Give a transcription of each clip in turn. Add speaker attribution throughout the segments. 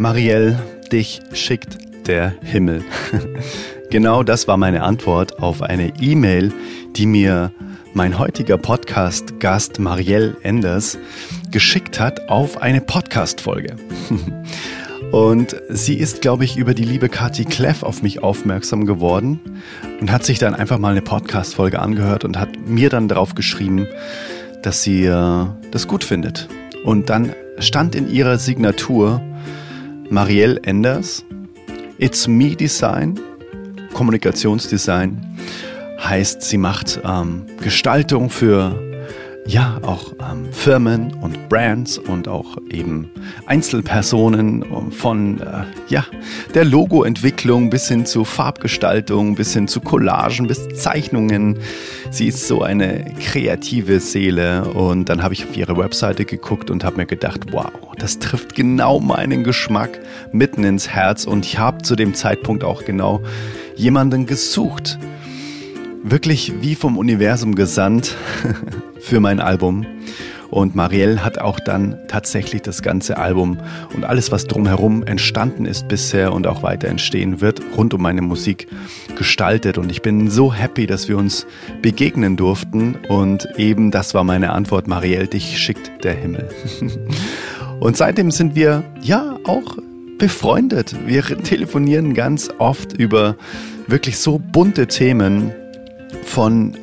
Speaker 1: Marielle, dich schickt der Himmel. genau das war meine Antwort auf eine E-Mail, die mir mein heutiger Podcast-Gast Marielle Enders geschickt hat auf eine Podcast-Folge. Und sie ist, glaube ich, über die liebe Kathi Kleff auf mich aufmerksam geworden und hat sich dann einfach mal eine Podcast-Folge angehört und hat mir dann darauf geschrieben, dass sie äh, das gut findet. Und dann stand in ihrer Signatur Marielle Enders, It's Me Design, Kommunikationsdesign, heißt, sie macht ähm, Gestaltung für ja auch ähm, Firmen und Brands und auch eben Einzelpersonen von äh, ja der Logoentwicklung bis hin zu Farbgestaltung, bis hin zu Collagen, bis Zeichnungen. Sie ist so eine kreative Seele und dann habe ich auf ihre Webseite geguckt und habe mir gedacht, wow, das trifft genau meinen Geschmack mitten ins Herz und ich habe zu dem Zeitpunkt auch genau jemanden gesucht wirklich wie vom Universum gesandt für mein Album. Und Marielle hat auch dann tatsächlich das ganze Album und alles, was drumherum entstanden ist bisher und auch weiter entstehen wird, rund um meine Musik gestaltet. Und ich bin so happy, dass wir uns begegnen durften. Und eben das war meine Antwort, Marielle, dich schickt der Himmel. und seitdem sind wir ja auch befreundet. Wir telefonieren ganz oft über wirklich so bunte Themen von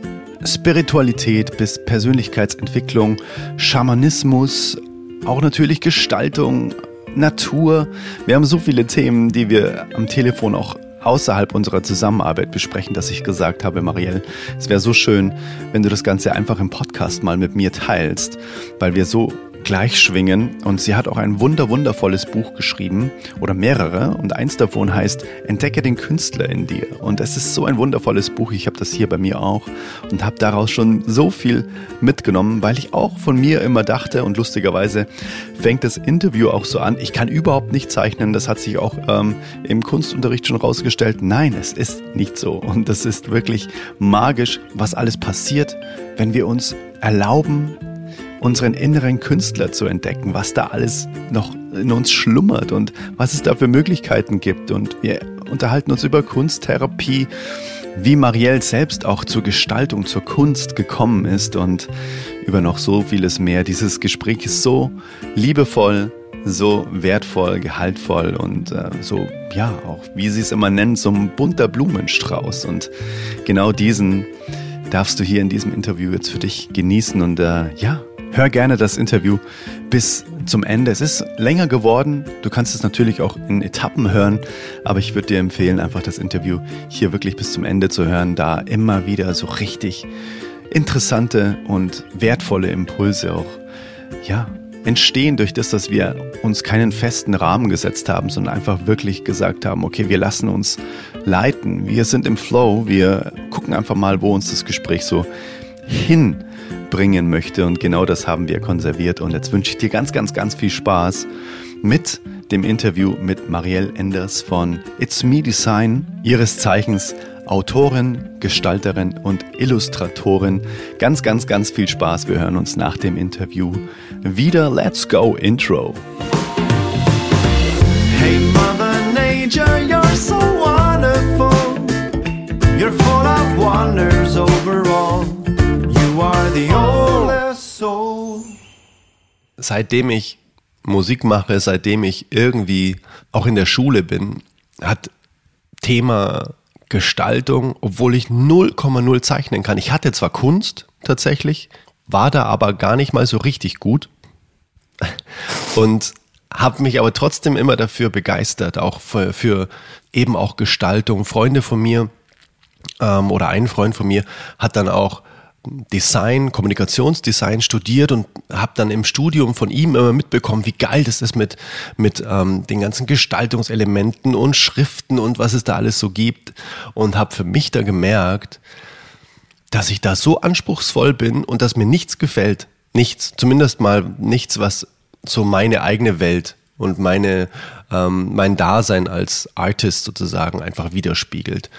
Speaker 1: Spiritualität bis Persönlichkeitsentwicklung, Schamanismus, auch natürlich Gestaltung, Natur. Wir haben so viele Themen, die wir am Telefon auch außerhalb unserer Zusammenarbeit besprechen, dass ich gesagt habe, Marielle, es wäre so schön, wenn du das Ganze einfach im Podcast mal mit mir teilst, weil wir so gleich schwingen. Und sie hat auch ein wunder, wundervolles Buch geschrieben oder mehrere. Und eins davon heißt Entdecke den Künstler in dir. Und es ist so ein wundervolles Buch. Ich habe das hier bei mir auch und habe daraus schon so viel mitgenommen, weil ich auch von mir immer dachte und lustigerweise fängt das Interview auch so an. Ich kann überhaupt nicht zeichnen. Das hat sich auch ähm, im Kunstunterricht schon rausgestellt. Nein, es ist nicht so. Und das ist wirklich magisch, was alles passiert, wenn wir uns erlauben, unseren inneren Künstler zu entdecken, was da alles noch in uns schlummert und was es da für Möglichkeiten gibt. Und wir unterhalten uns über Kunsttherapie, wie Marielle selbst auch zur Gestaltung, zur Kunst gekommen ist und über noch so vieles mehr. Dieses Gespräch ist so liebevoll, so wertvoll, gehaltvoll und äh, so, ja, auch wie sie es immer nennen, so ein bunter Blumenstrauß. Und genau diesen darfst du hier in diesem Interview jetzt für dich genießen und äh, ja, Hör gerne das Interview bis zum Ende. Es ist länger geworden. Du kannst es natürlich auch in Etappen hören, aber ich würde dir empfehlen, einfach das Interview hier wirklich bis zum Ende zu hören, da immer wieder so richtig interessante und wertvolle Impulse auch, ja, entstehen durch das, dass wir uns keinen festen Rahmen gesetzt haben, sondern einfach wirklich gesagt haben, okay, wir lassen uns leiten, wir sind im Flow, wir gucken einfach mal, wo uns das Gespräch so hin bringen möchte. Und genau das haben wir konserviert. Und jetzt wünsche ich dir ganz, ganz, ganz viel Spaß mit dem Interview mit Marielle Enders von It's Me Design, ihres Zeichens Autorin, Gestalterin und Illustratorin. Ganz, ganz, ganz viel Spaß. Wir hören uns nach dem Interview wieder. Let's go Intro. Hey Mother Nature, you're so wonderful. You're full of wonders overall. Seitdem ich Musik mache, seitdem ich irgendwie auch in der Schule bin, hat Thema Gestaltung, obwohl ich 0,0 zeichnen kann. Ich hatte zwar Kunst tatsächlich, war da aber gar nicht mal so richtig gut und habe mich aber trotzdem immer dafür begeistert, auch für, für eben auch Gestaltung. Freunde von mir ähm, oder ein Freund von mir hat dann auch Design, Kommunikationsdesign studiert und habe dann im Studium von ihm immer mitbekommen, wie geil das ist mit, mit ähm, den ganzen Gestaltungselementen und Schriften und was es da alles so gibt. Und habe für mich da gemerkt, dass ich da so anspruchsvoll bin und dass mir nichts gefällt. Nichts, zumindest mal nichts, was so meine eigene Welt und meine, ähm, mein Dasein als Artist sozusagen einfach widerspiegelt.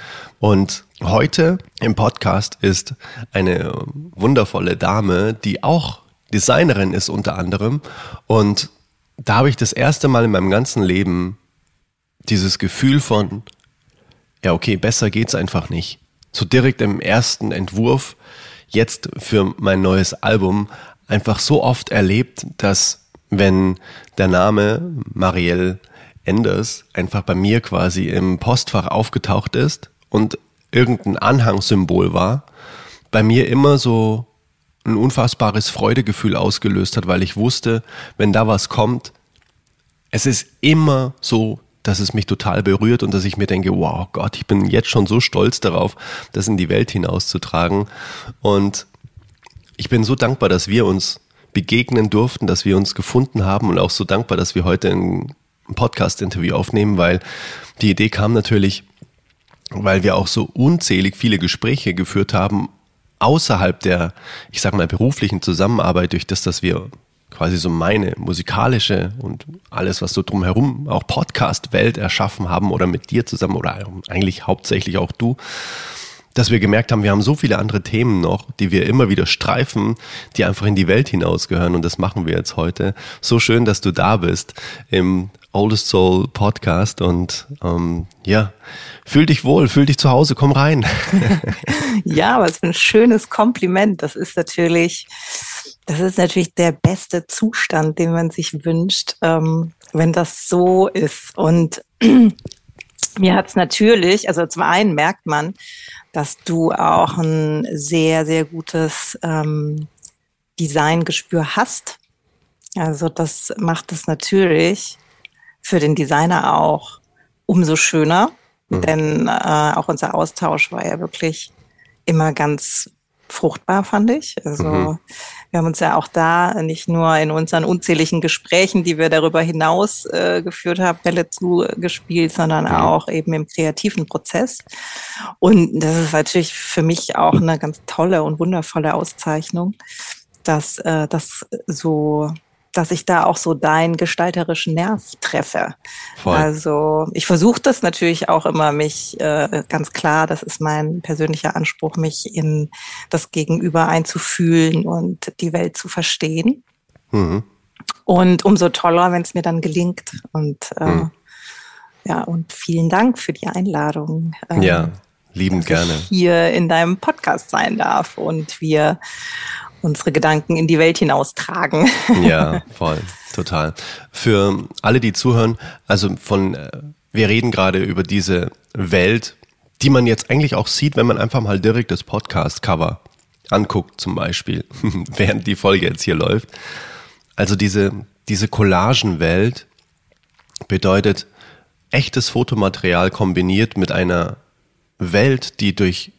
Speaker 1: Und heute im Podcast ist eine wundervolle Dame, die auch Designerin ist unter anderem und
Speaker 2: da habe ich das erste Mal in meinem ganzen Leben dieses Gefühl von, ja, okay, besser geht's einfach nicht. So direkt im ersten Entwurf jetzt für mein neues Album einfach so oft erlebt, dass wenn der Name Marielle Enders einfach bei mir quasi im Postfach aufgetaucht ist und irgendein Anhangssymbol war, bei mir immer so ein unfassbares Freudegefühl ausgelöst hat, weil ich wusste, wenn da was kommt, es ist immer so, dass es mich total berührt und dass ich mir denke, wow Gott, ich bin jetzt schon so stolz darauf, das in die Welt hinauszutragen. Und ich bin so dankbar, dass wir uns begegnen durften, dass wir uns gefunden haben und auch so dankbar, dass wir heute ein Podcast-Interview aufnehmen, weil die Idee kam natürlich, weil wir auch so unzählig viele Gespräche geführt haben außerhalb der, ich sag mal, beruflichen Zusammenarbeit, durch das, dass wir quasi so meine musikalische und alles, was so drumherum auch Podcast-Welt erschaffen haben oder mit dir zusammen oder eigentlich hauptsächlich auch du, dass wir gemerkt haben, wir haben so viele andere Themen noch, die wir immer wieder streifen, die einfach in die Welt hinausgehören und das machen wir jetzt heute. So schön, dass du da bist im Oldest Soul Podcast und ähm, ja, fühl dich wohl, fühl dich zu Hause, komm rein.
Speaker 3: ja, was für ein schönes Kompliment. Das ist natürlich, das ist natürlich der beste Zustand, den man sich wünscht, ähm, wenn das so ist. Und mir hat es natürlich, also zum einen merkt man, dass du auch ein sehr, sehr gutes ähm, Designgespür hast. Also das macht es natürlich für den Designer auch umso schöner, mhm. denn äh, auch unser Austausch war ja wirklich immer ganz fruchtbar, fand ich. Also mhm. wir haben uns ja auch da nicht nur in unseren unzähligen Gesprächen, die wir darüber hinaus äh, geführt haben, Bälle zugespielt, sondern mhm. auch eben im kreativen Prozess. Und das ist natürlich für mich auch eine ganz tolle und wundervolle Auszeichnung, dass äh, das so dass ich da auch so deinen gestalterischen Nerv treffe. Voll. Also ich versuche das natürlich auch immer, mich äh, ganz klar, das ist mein persönlicher Anspruch, mich in das Gegenüber einzufühlen und die Welt zu verstehen. Mhm. Und umso toller, wenn es mir dann gelingt. Und äh, mhm. ja, und vielen Dank für die Einladung.
Speaker 2: Ähm, ja, liebend gerne.
Speaker 3: hier in deinem Podcast sein darf und wir unsere Gedanken in die Welt hinaustragen.
Speaker 2: Ja, voll, total. Für alle, die zuhören, also von, äh, wir reden gerade über diese Welt, die man jetzt eigentlich auch sieht, wenn man einfach mal direkt das Podcast-Cover anguckt, zum Beispiel, während die Folge jetzt hier läuft. Also diese, diese Collagenwelt bedeutet echtes Fotomaterial kombiniert mit einer Welt, die durch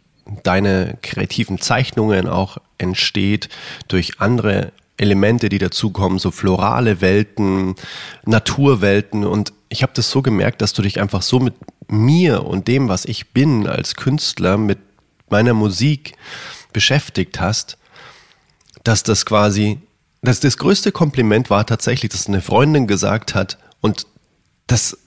Speaker 2: deine kreativen Zeichnungen auch entsteht, durch andere Elemente, die dazukommen, so florale Welten, Naturwelten. Und ich habe das so gemerkt, dass du dich einfach so mit mir und dem, was ich bin als Künstler, mit meiner Musik beschäftigt hast, dass das quasi, dass das größte Kompliment war tatsächlich, dass eine Freundin gesagt hat, und das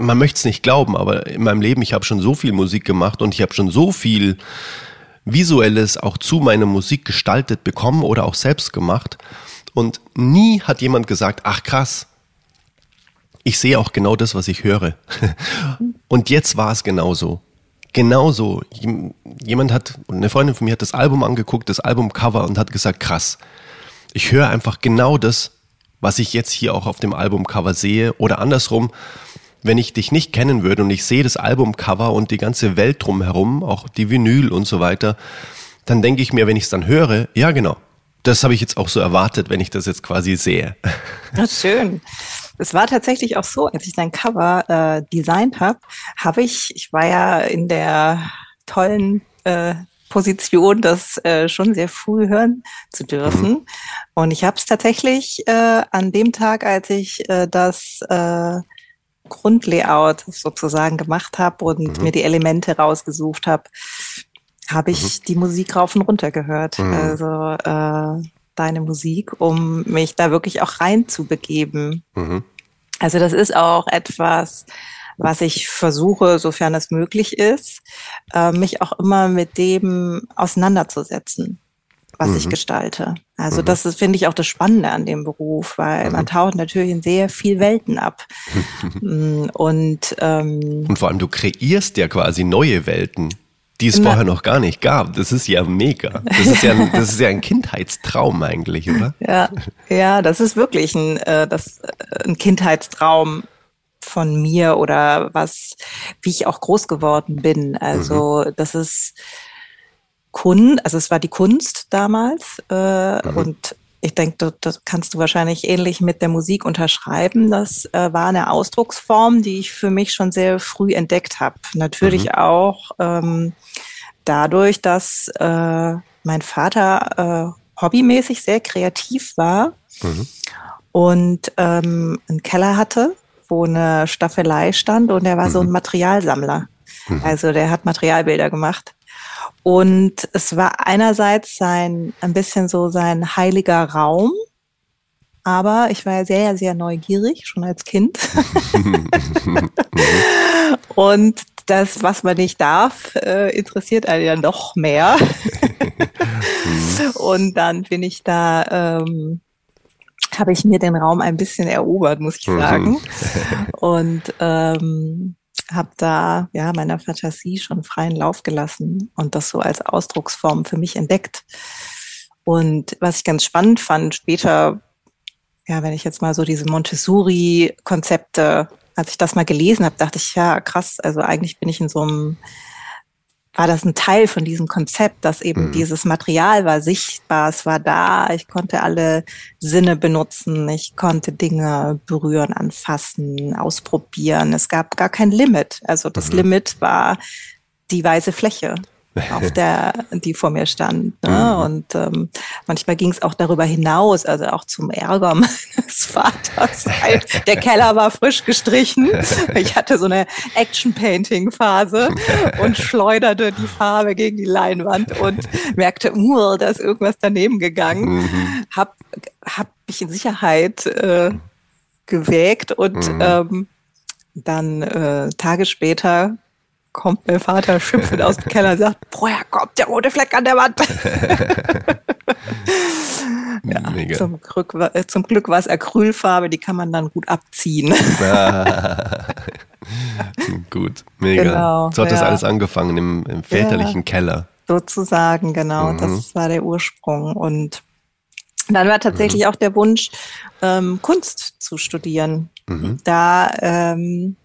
Speaker 2: man möchte es nicht glauben, aber in meinem Leben, ich habe schon so viel Musik gemacht und ich habe schon so viel Visuelles auch zu meiner Musik gestaltet bekommen oder auch selbst gemacht. Und nie hat jemand gesagt, ach krass, ich sehe auch genau das, was ich höre. Und jetzt war es genauso. Genauso. Jemand hat, eine Freundin von mir hat das Album angeguckt, das Albumcover und hat gesagt, krass, ich höre einfach genau das, was ich jetzt hier auch auf dem Albumcover sehe. Oder andersrum, wenn ich dich nicht kennen würde und ich sehe das Albumcover und die ganze Welt drumherum, auch die Vinyl und so weiter, dann denke ich mir, wenn ich es dann höre, ja genau, das habe ich jetzt auch so erwartet, wenn ich das jetzt quasi sehe.
Speaker 3: Ja, schön. Es war tatsächlich auch so, als ich dein Cover äh, designt habe, habe ich, ich war ja in der tollen äh, Position, das äh, schon sehr früh hören zu dürfen. Mhm. Und ich habe es tatsächlich äh, an dem Tag, als ich äh, das äh, Grundlayout sozusagen gemacht habe und mhm. mir die Elemente rausgesucht habe, habe ich mhm. die Musik rauf und runter gehört. Mhm. Also äh, deine Musik, um mich da wirklich auch rein zu begeben. Mhm. Also das ist auch etwas, was ich versuche, sofern es möglich ist, äh, mich auch immer mit dem auseinanderzusetzen. Was mhm. ich gestalte. Also mhm. das ist, finde ich, auch das Spannende an dem Beruf, weil mhm. man taucht natürlich in sehr viel Welten ab. Mm, und, ähm,
Speaker 2: und vor allem, du kreierst ja quasi neue Welten die es vorher noch gar nicht gab. Das ist ja mega. Das ist ja, ein, das ist ja ein Kindheitstraum eigentlich, oder?
Speaker 3: Ja, ja, das ist wirklich ein, äh, das, äh, ein Kindheitstraum von mir oder was, wie ich auch groß geworden bin. Also mhm. das ist Kunst, also es war die Kunst damals äh, mhm. und ich denke, das, das kannst du wahrscheinlich ähnlich mit der Musik unterschreiben. Das äh, war eine Ausdrucksform, die ich für mich schon sehr früh entdeckt habe. Natürlich mhm. auch ähm, dadurch, dass äh, mein Vater äh, hobbymäßig sehr kreativ war mhm. und ähm, einen Keller hatte, wo eine Staffelei stand und er war mhm. so ein mhm. Materialsammler. Mhm. Also der hat Materialbilder gemacht. Und es war einerseits sein, ein bisschen so sein heiliger Raum, aber ich war sehr, sehr neugierig, schon als Kind. und das, was man nicht darf, äh, interessiert einen ja noch mehr. und dann bin ich da, ähm, habe ich mir den Raum ein bisschen erobert, muss ich sagen. und ähm, habe da ja meiner Fantasie schon freien Lauf gelassen und das so als Ausdrucksform für mich entdeckt. Und was ich ganz spannend fand, später, ja, wenn ich jetzt mal so diese Montessori-Konzepte, als ich das mal gelesen habe, dachte ich, ja, krass, also eigentlich bin ich in so einem war das ein Teil von diesem Konzept, dass eben mhm. dieses Material war sichtbar, es war da, ich konnte alle Sinne benutzen, ich konnte Dinge berühren, anfassen, ausprobieren. Es gab gar kein Limit. Also das mhm. Limit war die weiße Fläche auf der, die vor mir stand. Ne? Mhm. Und ähm, manchmal ging es auch darüber hinaus, also auch zum Ärger Vaters. Der Keller war frisch gestrichen. Ich hatte so eine Action-Painting-Phase und schleuderte die Farbe gegen die Leinwand und merkte, uh, da ist irgendwas daneben gegangen. Mhm. Hab, hab mich in Sicherheit äh, gewägt und mhm. ähm, dann äh, Tage später kommt mein Vater schimpfend aus dem Keller und sagt, woher kommt der rote Fleck an der Wand? ja, zum, Glück, äh, zum Glück war es Acrylfarbe, die kann man dann gut abziehen.
Speaker 2: gut, mega. Genau, so hat ja. das alles angefangen im, im väterlichen ja, Keller.
Speaker 3: Sozusagen, genau. Mhm. Das war der Ursprung. Und dann war tatsächlich mhm. auch der Wunsch, ähm, Kunst zu studieren. Mhm. Da ähm,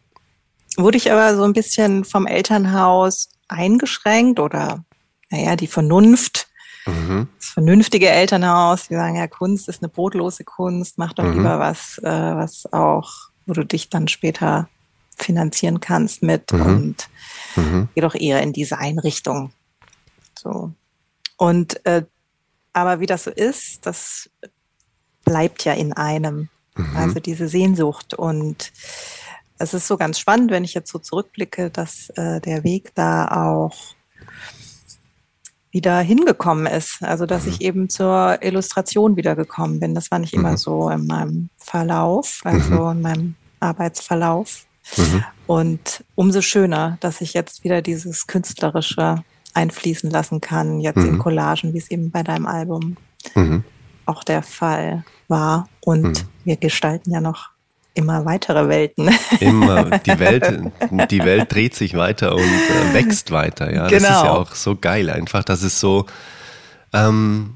Speaker 3: wurde ich aber so ein bisschen vom Elternhaus eingeschränkt oder, naja, die Vernunft, mhm. das vernünftige Elternhaus, die sagen, ja, Kunst ist eine brotlose Kunst, mach doch mhm. lieber was, äh, was auch, wo du dich dann später finanzieren kannst mit mhm. und mhm. geh doch eher in diese Einrichtung. So. Und, äh, aber wie das so ist, das bleibt ja in einem. Mhm. Also diese Sehnsucht und es ist so ganz spannend, wenn ich jetzt so zurückblicke, dass äh, der Weg da auch wieder hingekommen ist. Also dass ich eben zur Illustration wiedergekommen bin. Das war nicht immer mhm. so in meinem Verlauf, also mhm. in meinem Arbeitsverlauf. Mhm. Und umso schöner, dass ich jetzt wieder dieses Künstlerische einfließen lassen kann, jetzt in Collagen, wie es eben bei deinem Album auch der Fall war. Und wir gestalten ja noch immer weitere Welten.
Speaker 2: Immer. Die Welt, die Welt dreht sich weiter und äh, wächst weiter. Ja, genau. das ist ja genau. auch so geil einfach, dass es so ähm,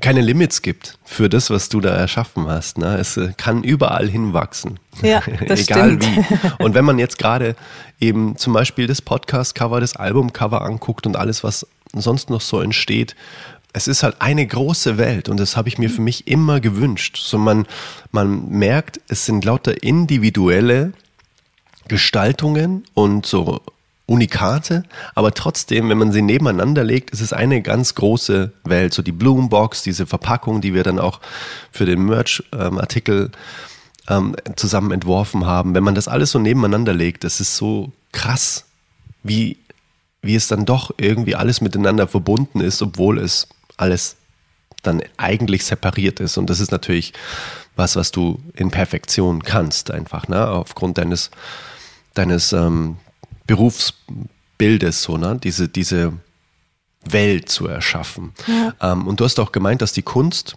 Speaker 2: keine Limits gibt für das, was du da erschaffen hast. Ne? Es äh, kann überall hinwachsen.
Speaker 3: Ja, das
Speaker 2: Egal stimmt. wie. Und wenn man jetzt gerade eben zum Beispiel das Podcast-Cover, das Album-Cover anguckt und alles, was sonst noch so entsteht, es ist halt eine große Welt und das habe ich mir für mich immer gewünscht. So man, man merkt, es sind lauter individuelle Gestaltungen und so Unikate, aber trotzdem, wenn man sie nebeneinander legt, ist es eine ganz große Welt. So die Bloombox, diese Verpackung, die wir dann auch für den Merch-Artikel ähm, zusammen entworfen haben. Wenn man das alles so nebeneinander legt, das ist so krass, wie, wie es dann doch irgendwie alles miteinander verbunden ist, obwohl es alles dann eigentlich separiert ist. Und das ist natürlich was, was du in Perfektion kannst, einfach, ne? Aufgrund deines, deines ähm, Berufsbildes, so, ne? Diese, diese, Welt zu erschaffen. Ja. Ähm, und du hast auch gemeint, dass die Kunst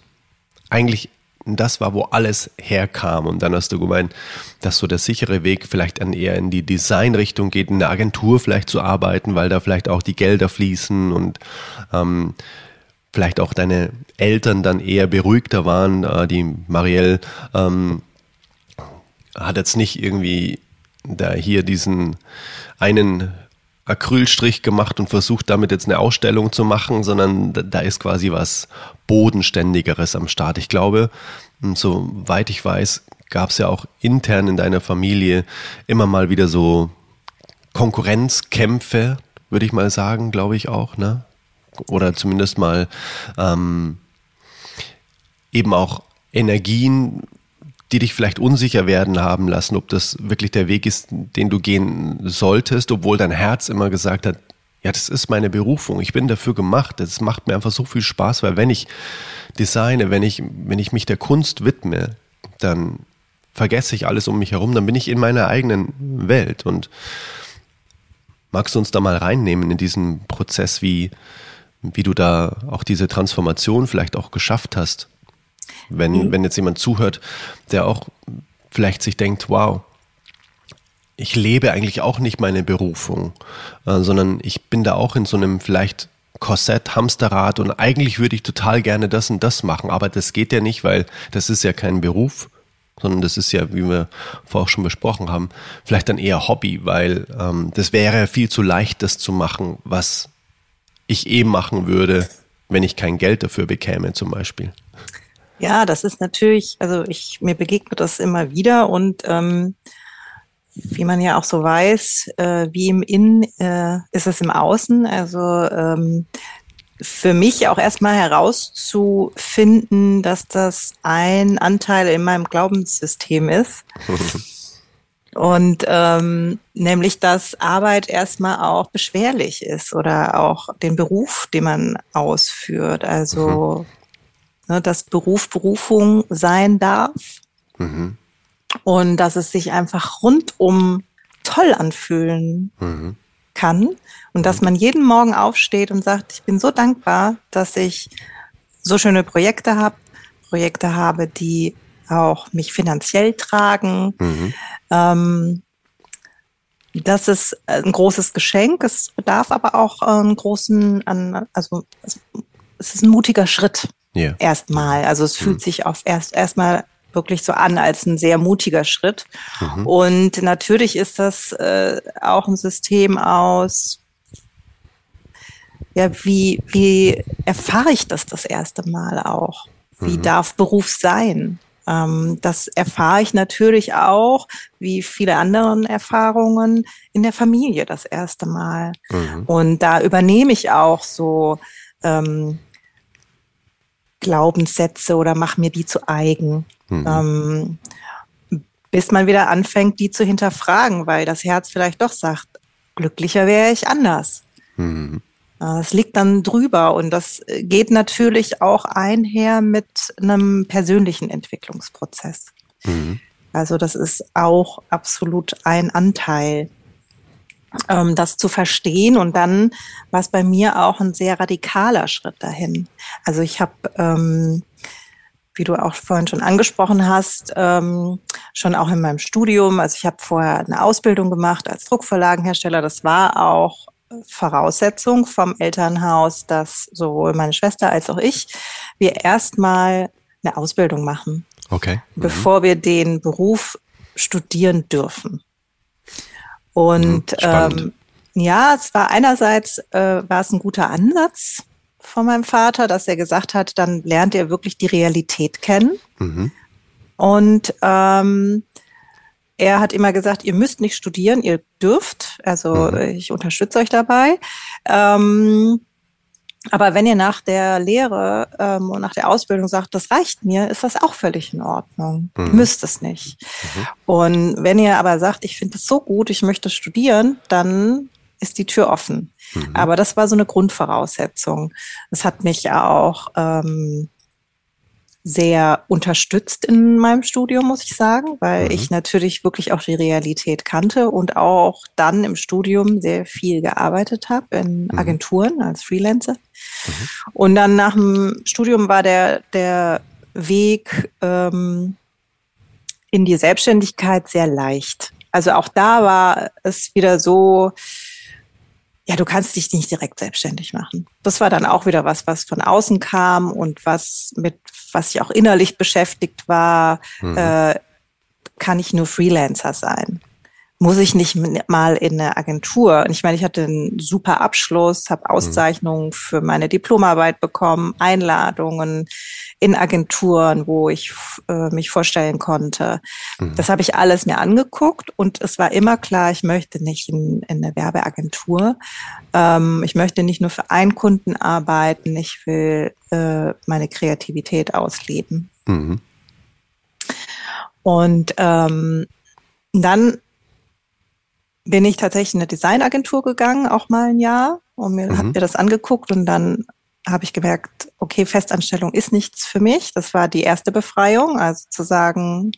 Speaker 2: eigentlich das war, wo alles herkam. Und dann hast du gemeint, dass so der sichere Weg vielleicht dann eher in die Designrichtung geht, in der Agentur vielleicht zu arbeiten, weil da vielleicht auch die Gelder fließen und ähm, vielleicht auch deine Eltern dann eher beruhigter waren. Äh, die Marielle ähm, hat jetzt nicht irgendwie da hier diesen einen Acrylstrich gemacht und versucht damit jetzt eine Ausstellung zu machen, sondern da ist quasi was Bodenständigeres am Start. Ich glaube, soweit ich weiß, gab es ja auch intern in deiner Familie immer mal wieder so Konkurrenzkämpfe, würde ich mal sagen, glaube ich auch, ne? Oder zumindest mal ähm, eben auch Energien, die dich vielleicht unsicher werden haben lassen, ob das wirklich der Weg ist, den du gehen solltest, obwohl dein Herz immer gesagt hat, ja, das ist meine Berufung, ich bin dafür gemacht, das macht mir einfach so viel Spaß, weil wenn ich designe, wenn ich, wenn ich mich der Kunst widme, dann vergesse ich alles um mich herum, dann bin ich in meiner eigenen Welt. Und magst du uns da mal reinnehmen in diesen Prozess, wie, wie du da auch diese Transformation vielleicht auch geschafft hast? Wenn, mhm. wenn jetzt jemand zuhört, der auch vielleicht sich denkt, wow, ich lebe eigentlich auch nicht meine Berufung, äh, sondern ich bin da auch in so einem vielleicht Korsett, Hamsterrad und eigentlich würde ich total gerne das und das machen, aber das geht ja nicht, weil das ist ja kein Beruf, sondern das ist ja, wie wir vorher auch schon besprochen haben, vielleicht dann eher Hobby, weil ähm, das wäre viel zu leicht, das zu machen, was ich eh machen würde, wenn ich kein Geld dafür bekäme, zum Beispiel.
Speaker 3: Ja, das ist natürlich, also ich mir begegnet das immer wieder und ähm, wie man ja auch so weiß, äh, wie im Innen äh, ist es im Außen. Also ähm, für mich auch erstmal herauszufinden, dass das ein Anteil in meinem Glaubenssystem ist. Und ähm, nämlich, dass Arbeit erstmal auch beschwerlich ist oder auch den Beruf, den man ausführt. Also mhm ne, dass Beruf Berufung sein darf mhm. und dass es sich einfach rundum toll anfühlen mhm. kann und dass man jeden Morgen aufsteht und sagt, ich bin so dankbar, dass ich so schöne Projekte habe, Projekte habe, die auch mich finanziell tragen. Mhm. Ähm, das ist ein großes Geschenk. Es bedarf aber auch einen großen, also es ist ein mutiger Schritt. Yeah. Erstmal. Also es fühlt mhm. sich auf erst erstmal wirklich so an als ein sehr mutiger Schritt. Mhm. Und natürlich ist das äh, auch ein System aus, ja, wie, wie erfahre ich das das erste Mal auch? Wie mhm. darf Beruf sein? Ähm, das erfahre ich natürlich auch, wie viele anderen Erfahrungen, in der Familie das erste Mal. Mhm. Und da übernehme ich auch so ähm, Glaubenssätze oder mach mir die zu eigen. Mhm. Ähm, bis man wieder anfängt, die zu hinterfragen, weil das Herz vielleicht doch sagt, glücklicher wäre ich anders. Mhm. Es liegt dann drüber und das geht natürlich auch einher mit einem persönlichen Entwicklungsprozess. Mhm. Also das ist auch absolut ein Anteil ähm, das zu verstehen. Und dann war es bei mir auch ein sehr radikaler Schritt dahin. Also ich habe, ähm, wie du auch vorhin schon angesprochen hast, ähm, schon auch in meinem Studium, also ich habe vorher eine Ausbildung gemacht als Druckverlagenhersteller. Das war auch Voraussetzung vom Elternhaus, dass sowohl meine Schwester als auch ich wir erstmal eine Ausbildung machen.
Speaker 2: Okay.
Speaker 3: Mhm. Bevor wir den Beruf studieren dürfen. Und mhm, ähm, ja, es war einerseits äh, war es ein guter Ansatz von meinem Vater, dass er gesagt hat, dann lernt er wirklich die Realität kennen. Mhm. Und ähm, er hat immer gesagt, ihr müsst nicht studieren, ihr dürft. Also mhm. ich unterstütze euch dabei. Ähm, aber wenn ihr nach der Lehre ähm, und nach der Ausbildung sagt, das reicht mir, ist das auch völlig in Ordnung. Mhm. Müsst es nicht. Mhm. Und wenn ihr aber sagt, ich finde es so gut, ich möchte studieren, dann ist die Tür offen. Mhm. Aber das war so eine Grundvoraussetzung. Es hat mich auch ähm, sehr unterstützt in meinem Studium, muss ich sagen, weil mhm. ich natürlich wirklich auch die Realität kannte und auch dann im Studium sehr viel gearbeitet habe in mhm. Agenturen als Freelancer. Mhm. Und dann nach dem Studium war der, der Weg ähm, in die Selbstständigkeit sehr leicht. Also auch da war es wieder so, ja, du kannst dich nicht direkt selbstständig machen. Das war dann auch wieder was, was von außen kam und was mit, was ich auch innerlich beschäftigt war, mhm. äh, kann ich nur Freelancer sein muss ich nicht mal in eine Agentur. Und ich meine, ich hatte einen super Abschluss, habe mhm. Auszeichnungen für meine Diplomarbeit bekommen, Einladungen in Agenturen, wo ich äh, mich vorstellen konnte. Mhm. Das habe ich alles mir angeguckt und es war immer klar, ich möchte nicht in, in eine Werbeagentur. Ähm, ich möchte nicht nur für einen Kunden arbeiten, ich will äh, meine Kreativität ausleben. Mhm. Und ähm, dann bin ich tatsächlich in eine Designagentur gegangen, auch mal ein Jahr, und mir mhm. habe mir das angeguckt und dann habe ich gemerkt, okay, Festanstellung ist nichts für mich. Das war die erste Befreiung, also zu sagen,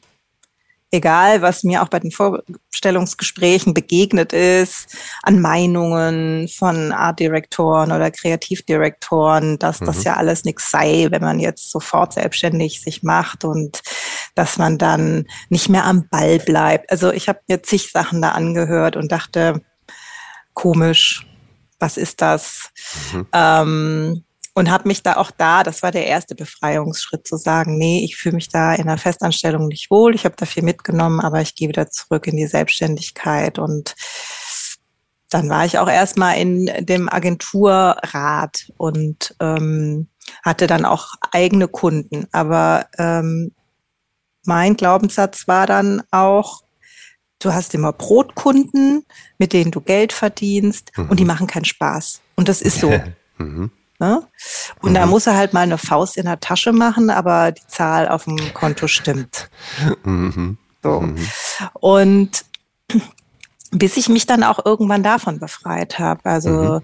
Speaker 3: egal was mir auch bei den Vorstellungsgesprächen begegnet ist, an Meinungen von Artdirektoren oder Kreativdirektoren, dass mhm. das ja alles nichts sei, wenn man jetzt sofort selbstständig sich macht und dass man dann nicht mehr am Ball bleibt. Also ich habe mir zig Sachen da angehört und dachte, komisch, was ist das? Mhm. Ähm, und habe mich da auch da, das war der erste Befreiungsschritt, zu sagen, nee, ich fühle mich da in einer Festanstellung nicht wohl, ich habe da viel mitgenommen, aber ich gehe wieder zurück in die Selbstständigkeit und dann war ich auch erstmal in dem Agenturrat und ähm, hatte dann auch eigene Kunden. Aber ähm, mein Glaubenssatz war dann auch, du hast immer Brotkunden, mit denen du Geld verdienst mhm. und die mhm. machen keinen Spaß. Und das ist so. mhm. Ne? Und mhm. da muss er halt mal eine Faust in der Tasche machen, aber die Zahl auf dem Konto stimmt. Mhm. So. Mhm. Und bis ich mich dann auch irgendwann davon befreit habe. Also.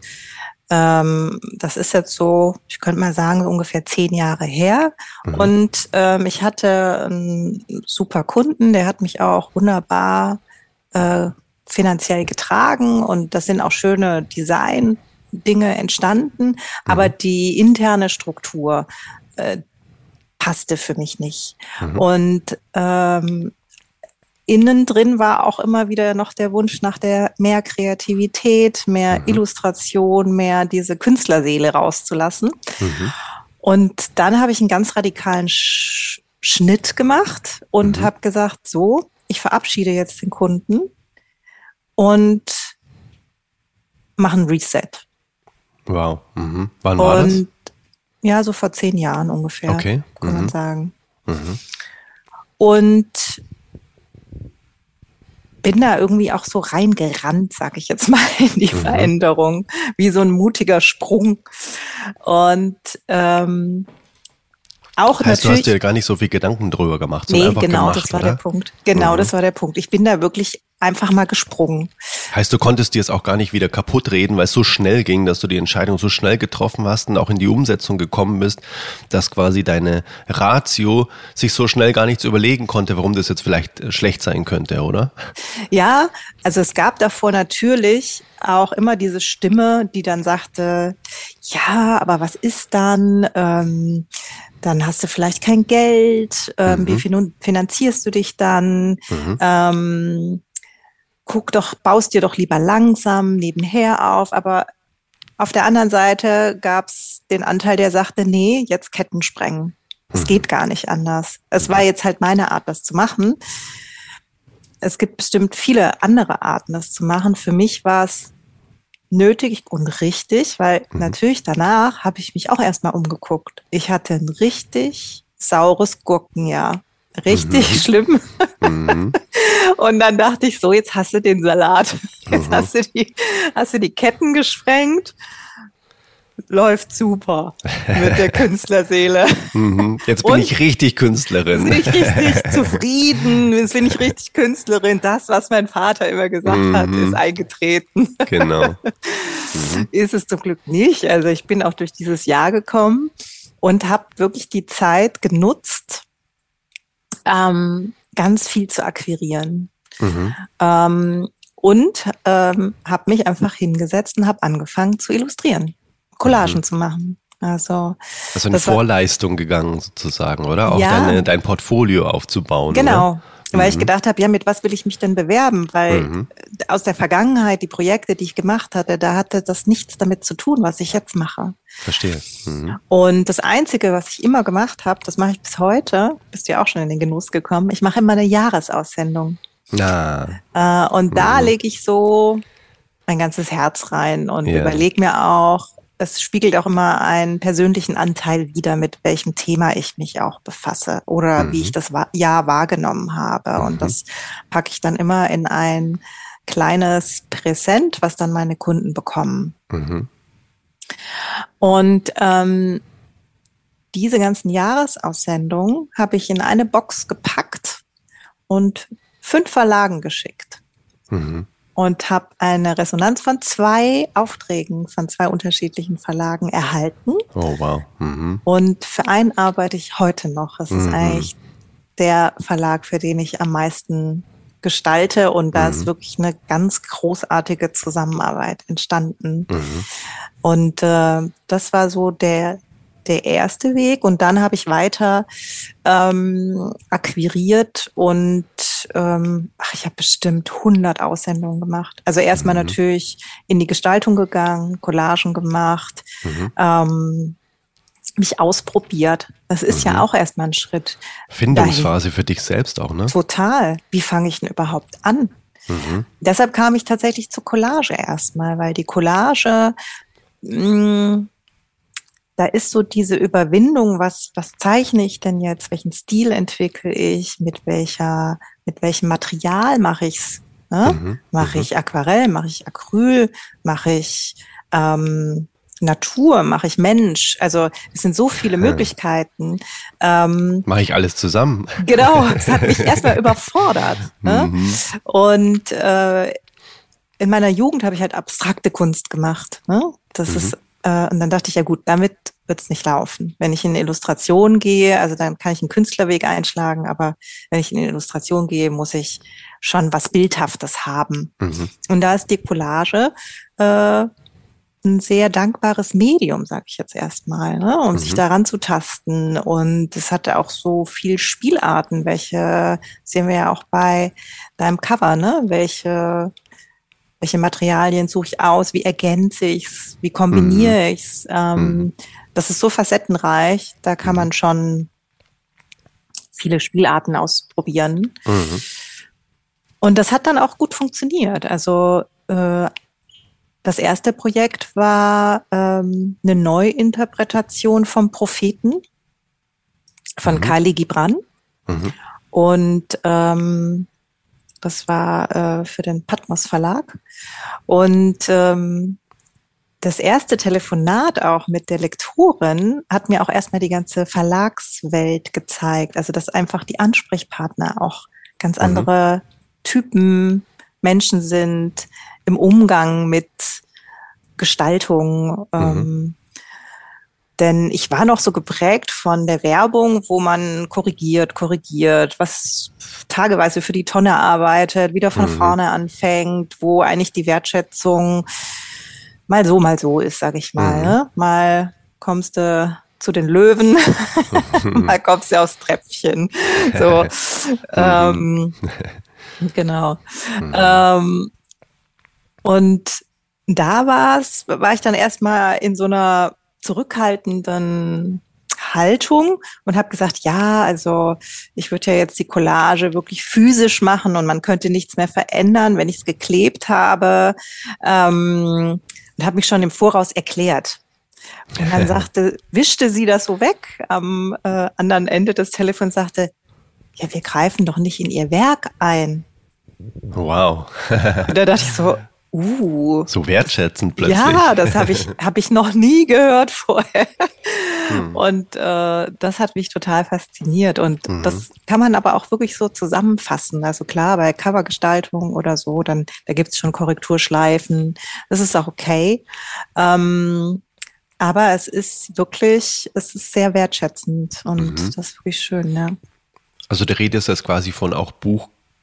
Speaker 3: Ähm, das ist jetzt so, ich könnte mal sagen, so ungefähr zehn Jahre her. Mhm. Und ähm, ich hatte einen super Kunden, der hat mich auch wunderbar äh, finanziell getragen und das sind auch schöne Design Dinge entstanden, mhm. aber die interne Struktur äh, passte für mich nicht. Mhm. Und ähm, innen drin war auch immer wieder noch der Wunsch nach der mehr Kreativität, mehr mhm. Illustration, mehr diese Künstlerseele rauszulassen. Mhm. Und dann habe ich einen ganz radikalen Sch Schnitt gemacht und mhm. habe gesagt, so, ich verabschiede jetzt den Kunden und mache ein Reset.
Speaker 2: Wow. Mhm. Wann war und, das?
Speaker 3: Ja, so vor zehn Jahren ungefähr,
Speaker 2: okay.
Speaker 3: kann mhm. man sagen. Mhm. Und bin da irgendwie auch so reingerannt, sag ich jetzt mal, in die mhm. Veränderung, wie so ein mutiger Sprung. Und ähm, auch
Speaker 2: heißt, natürlich, du hast dir gar nicht so viel Gedanken drüber gemacht.
Speaker 3: Nee, genau, gemacht, das war oder? der Punkt. Genau, mhm. das war der Punkt. Ich bin da wirklich einfach mal gesprungen.
Speaker 2: Heißt, du konntest dir es auch gar nicht wieder kaputt reden, weil es so schnell ging, dass du die Entscheidung so schnell getroffen hast und auch in die Umsetzung gekommen bist, dass quasi deine Ratio sich so schnell gar nichts überlegen konnte, warum das jetzt vielleicht äh, schlecht sein könnte, oder?
Speaker 3: Ja, also es gab davor natürlich auch immer diese Stimme, die dann sagte, ja, aber was ist dann? Ähm, dann hast du vielleicht kein Geld, ähm, mhm. wie finanzierst du dich dann? Mhm. Ähm, guck doch, baust dir doch lieber langsam nebenher auf. Aber auf der anderen Seite gab es den Anteil, der sagte, nee, jetzt Ketten sprengen. Es mhm. geht gar nicht anders. Es war jetzt halt meine Art, das zu machen. Es gibt bestimmt viele andere Arten, das zu machen. Für mich war es nötig und richtig, weil mhm. natürlich danach habe ich mich auch erstmal umgeguckt. Ich hatte ein richtig saures Gurkenjahr. Richtig mhm. schlimm. Mhm. Und dann dachte ich so, jetzt hast du den Salat. Jetzt mhm. hast, du die, hast du die Ketten gesprengt. Läuft super mit der Künstlerseele.
Speaker 2: Mhm. Jetzt bin Und ich richtig Künstlerin.
Speaker 3: Bin ich richtig zufrieden. Jetzt bin ich richtig Künstlerin. Das, was mein Vater immer gesagt mhm. hat, ist eingetreten.
Speaker 2: Genau.
Speaker 3: Mhm. Ist es zum Glück nicht. Also ich bin auch durch dieses Jahr gekommen und habe wirklich die Zeit genutzt, ähm, ganz viel zu akquirieren. Mhm. Ähm, und ähm, habe mich einfach hingesetzt und habe angefangen zu illustrieren, Collagen mhm. zu machen. Also,
Speaker 2: also in Vorleistung war, gegangen sozusagen, oder? Auch ja, deine, dein Portfolio aufzubauen.
Speaker 3: Genau. Oder? Weil mhm. ich gedacht habe, ja, mit was will ich mich denn bewerben? Weil mhm. aus der Vergangenheit, die Projekte, die ich gemacht hatte, da hatte das nichts damit zu tun, was ich jetzt mache.
Speaker 2: Verstehe. Mhm.
Speaker 3: Und das Einzige, was ich immer gemacht habe, das mache ich bis heute, bist du ja auch schon in den Genuss gekommen, ich mache immer eine Jahresaussendung.
Speaker 2: Ah.
Speaker 3: Äh, und da mhm. lege ich so mein ganzes Herz rein und yeah. überlege mir auch, es spiegelt auch immer einen persönlichen Anteil wider, mit welchem Thema ich mich auch befasse oder mhm. wie ich das Jahr wahrgenommen habe. Mhm. Und das packe ich dann immer in ein kleines Präsent, was dann meine Kunden bekommen. Mhm. Und ähm, diese ganzen Jahresaussendungen habe ich in eine Box gepackt und fünf Verlagen geschickt. Mhm und habe eine Resonanz von zwei Aufträgen von zwei unterschiedlichen Verlagen erhalten.
Speaker 2: Oh wow. Mhm.
Speaker 3: Und für einen arbeite ich heute noch. Es ist mhm. eigentlich der Verlag, für den ich am meisten gestalte und da mhm. ist wirklich eine ganz großartige Zusammenarbeit entstanden. Mhm. Und äh, das war so der der erste Weg und dann habe ich weiter ähm, akquiriert und ähm, ach, ich habe bestimmt 100 Aussendungen gemacht. Also erstmal mhm. natürlich in die Gestaltung gegangen, Collagen gemacht, mhm. ähm, mich ausprobiert. Das ist mhm. ja auch erstmal ein Schritt.
Speaker 2: Findungsphase dahin. für dich selbst auch, ne?
Speaker 3: Total. Wie fange ich denn überhaupt an? Mhm. Deshalb kam ich tatsächlich zur Collage erstmal, weil die Collage mh, mm, da ist so diese Überwindung, was, was zeichne ich denn jetzt, welchen Stil entwickle ich, mit welcher, mit welchem Material mache ich's? Ne? Mhm, mache mhm. ich Aquarell, mache ich Acryl, mache ich ähm, Natur, mache ich Mensch. Also es sind so viele Möglichkeiten.
Speaker 2: Ähm, mache ich alles zusammen.
Speaker 3: Genau, es hat mich erstmal überfordert. Ne? Mhm. Und äh, in meiner Jugend habe ich halt abstrakte Kunst gemacht. Ne? Das mhm. ist äh, und dann dachte ich, ja gut, damit wird es nicht laufen. Wenn ich in eine Illustration gehe, also dann kann ich einen Künstlerweg einschlagen, aber wenn ich in eine Illustration gehe, muss ich schon was Bildhaftes haben. Mhm. Und da ist die Collage äh, ein sehr dankbares Medium, sage ich jetzt erstmal, ne, um mhm. sich daran zu tasten. Und es hatte auch so viel Spielarten, welche sehen wir ja auch bei deinem Cover, ne? Welche welche Materialien suche ich aus, wie ergänze ich es, wie kombiniere mhm. ich es. Ähm, mhm. Das ist so facettenreich, da kann mhm. man schon viele Spielarten ausprobieren. Mhm. Und das hat dann auch gut funktioniert. Also äh, das erste Projekt war ähm, eine Neuinterpretation vom Propheten von mhm. Kali Gibran. Mhm. Und ähm, das war äh, für den Patmos Verlag. Und ähm, das erste Telefonat auch mit der Lektorin hat mir auch erstmal die ganze Verlagswelt gezeigt. Also dass einfach die Ansprechpartner auch ganz mhm. andere mhm. Typen, Menschen sind im Umgang mit Gestaltung. Mhm. Denn ich war noch so geprägt von der Werbung, wo man korrigiert, korrigiert, was tageweise für die Tonne arbeitet, wieder von mhm. vorne anfängt, wo eigentlich die Wertschätzung mal so, mal so ist, sag ich mal. Mhm. Ne? Mal kommst du zu den Löwen, mal kommst du aufs Treppchen. So, ähm, genau. Mhm. Ähm, und da war's, war ich dann erstmal in so einer zurückhaltenden Haltung und habe gesagt, ja, also ich würde ja jetzt die Collage wirklich physisch machen und man könnte nichts mehr verändern, wenn ich es geklebt habe. Ähm, und habe mich schon im Voraus erklärt. Und dann sagte, wischte sie das so weg am äh, anderen Ende des Telefons, sagte, ja, wir greifen doch nicht in ihr Werk ein.
Speaker 2: Wow.
Speaker 3: und da dachte ich so, Uh,
Speaker 2: so wertschätzend plötzlich.
Speaker 3: Ja, das habe ich, hab ich noch nie gehört vorher. Hm. Und äh, das hat mich total fasziniert. Und mhm. das kann man aber auch wirklich so zusammenfassen. Also klar, bei Covergestaltung oder so, dann da gibt's schon Korrekturschleifen. Das ist auch okay. Ähm, aber es ist wirklich, es ist sehr wertschätzend und mhm. das ist wirklich schön, ja.
Speaker 2: Also der Rede ist jetzt quasi von auch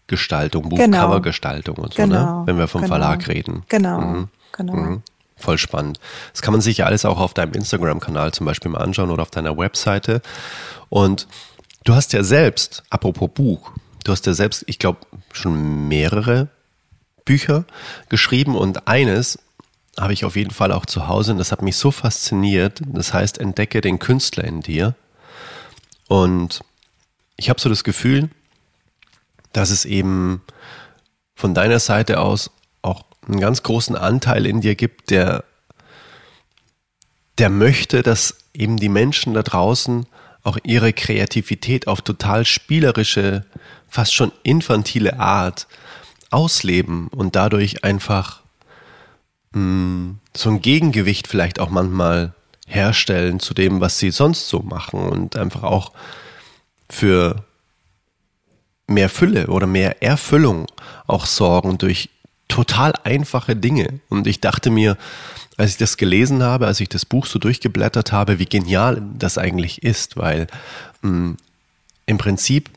Speaker 2: Buchgestaltung, genau. Buchcovergestaltung und so, ne? genau. ne? wenn wir vom genau. Verlag reden.
Speaker 3: Genau, mhm. genau.
Speaker 2: Mhm. Voll spannend. Das kann man sich ja alles auch auf deinem Instagram-Kanal zum Beispiel mal anschauen oder auf deiner Webseite. Und du hast ja selbst, apropos Buch, du hast ja selbst, ich glaube, schon mehrere Bücher geschrieben und eines habe ich auf jeden Fall auch zu Hause und das hat mich so fasziniert. Das heißt, entdecke den Künstler in dir. Und ich habe so das Gefühl, dass es eben von deiner Seite aus auch einen ganz großen Anteil in dir gibt, der, der möchte, dass eben die Menschen da draußen auch ihre Kreativität auf total spielerische, fast schon infantile Art ausleben und dadurch einfach mh, hm, so ein Gegengewicht vielleicht auch manchmal herstellen zu dem, was sie sonst so machen und einfach auch für mehr Fülle oder mehr Erfüllung auch sorgen durch total einfache Dinge. Und ich dachte mir, als ich das gelesen habe, als ich das Buch so durchgeblättert habe, wie genial das eigentlich ist, weil mh, hm, im Prinzip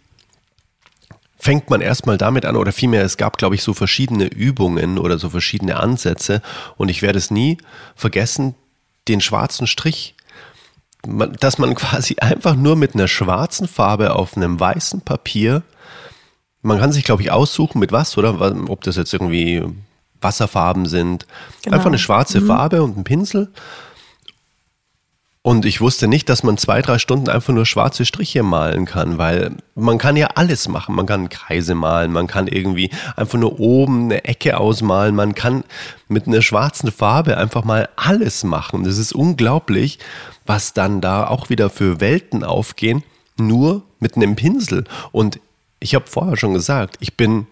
Speaker 2: fängt man erstmal damit an, oder vielmehr, es gab, glaube ich, so verschiedene Übungen oder so verschiedene Ansätze und ich werde es nie vergessen, den schwarzen Strich, dass man quasi einfach nur mit einer schwarzen Farbe auf einem weißen Papier, man kann sich, glaube ich, aussuchen, mit was, oder ob das jetzt irgendwie Wasserfarben sind, genau. einfach eine schwarze mhm. Farbe und ein Pinsel und ich wusste nicht, dass man zwei, drei Stunden einfach nur schwarze Striche malen kann, weil man kann ja alles machen. Man kann Kreise malen, man kann irgendwie einfach nur oben eine Ecke ausmalen, man kann mit einer schwarzen Farbe einfach mal alles machen. Das ist unglaublich, was dann da auch wieder für Welten aufgehen, nur mit einem Pinsel. Und ich habe vorher schon gesagt, ich bin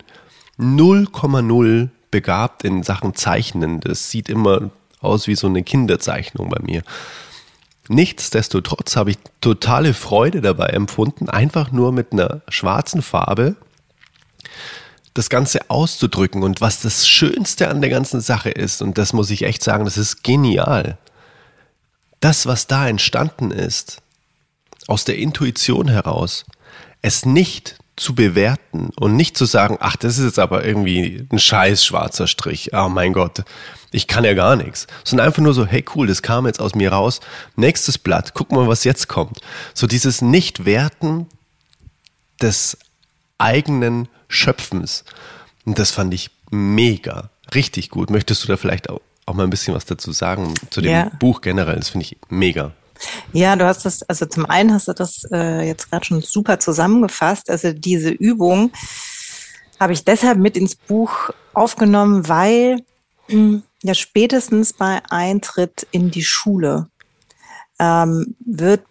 Speaker 2: 0,0 begabt in Sachen Zeichnen. Das sieht immer aus wie so eine Kinderzeichnung bei mir. Nichtsdestotrotz habe ich totale Freude dabei empfunden, einfach nur mit einer schwarzen Farbe das Ganze auszudrücken. Und was das Schönste an der ganzen Sache ist, und das muss ich echt sagen, das ist genial. Das, was da entstanden ist, aus der Intuition heraus, es nicht zu bewerten und nicht zu sagen, ach, das ist jetzt aber irgendwie ein scheiß schwarzer Strich. Oh mein Gott, ich kann ja gar nichts. Sondern einfach nur so, hey cool, das kam jetzt aus mir raus. Nächstes Blatt, guck mal, was jetzt kommt. So dieses Nicht-Werten des eigenen Schöpfens. Und das fand ich mega, richtig gut. Möchtest du da vielleicht auch, auch mal ein bisschen was dazu sagen zu dem ja. Buch generell? Das finde ich mega.
Speaker 3: Ja, du hast das, also zum einen hast du das äh, jetzt gerade schon super zusammengefasst. Also diese Übung habe ich deshalb mit ins Buch aufgenommen, weil hm, ja spätestens bei Eintritt in die Schule ähm, wird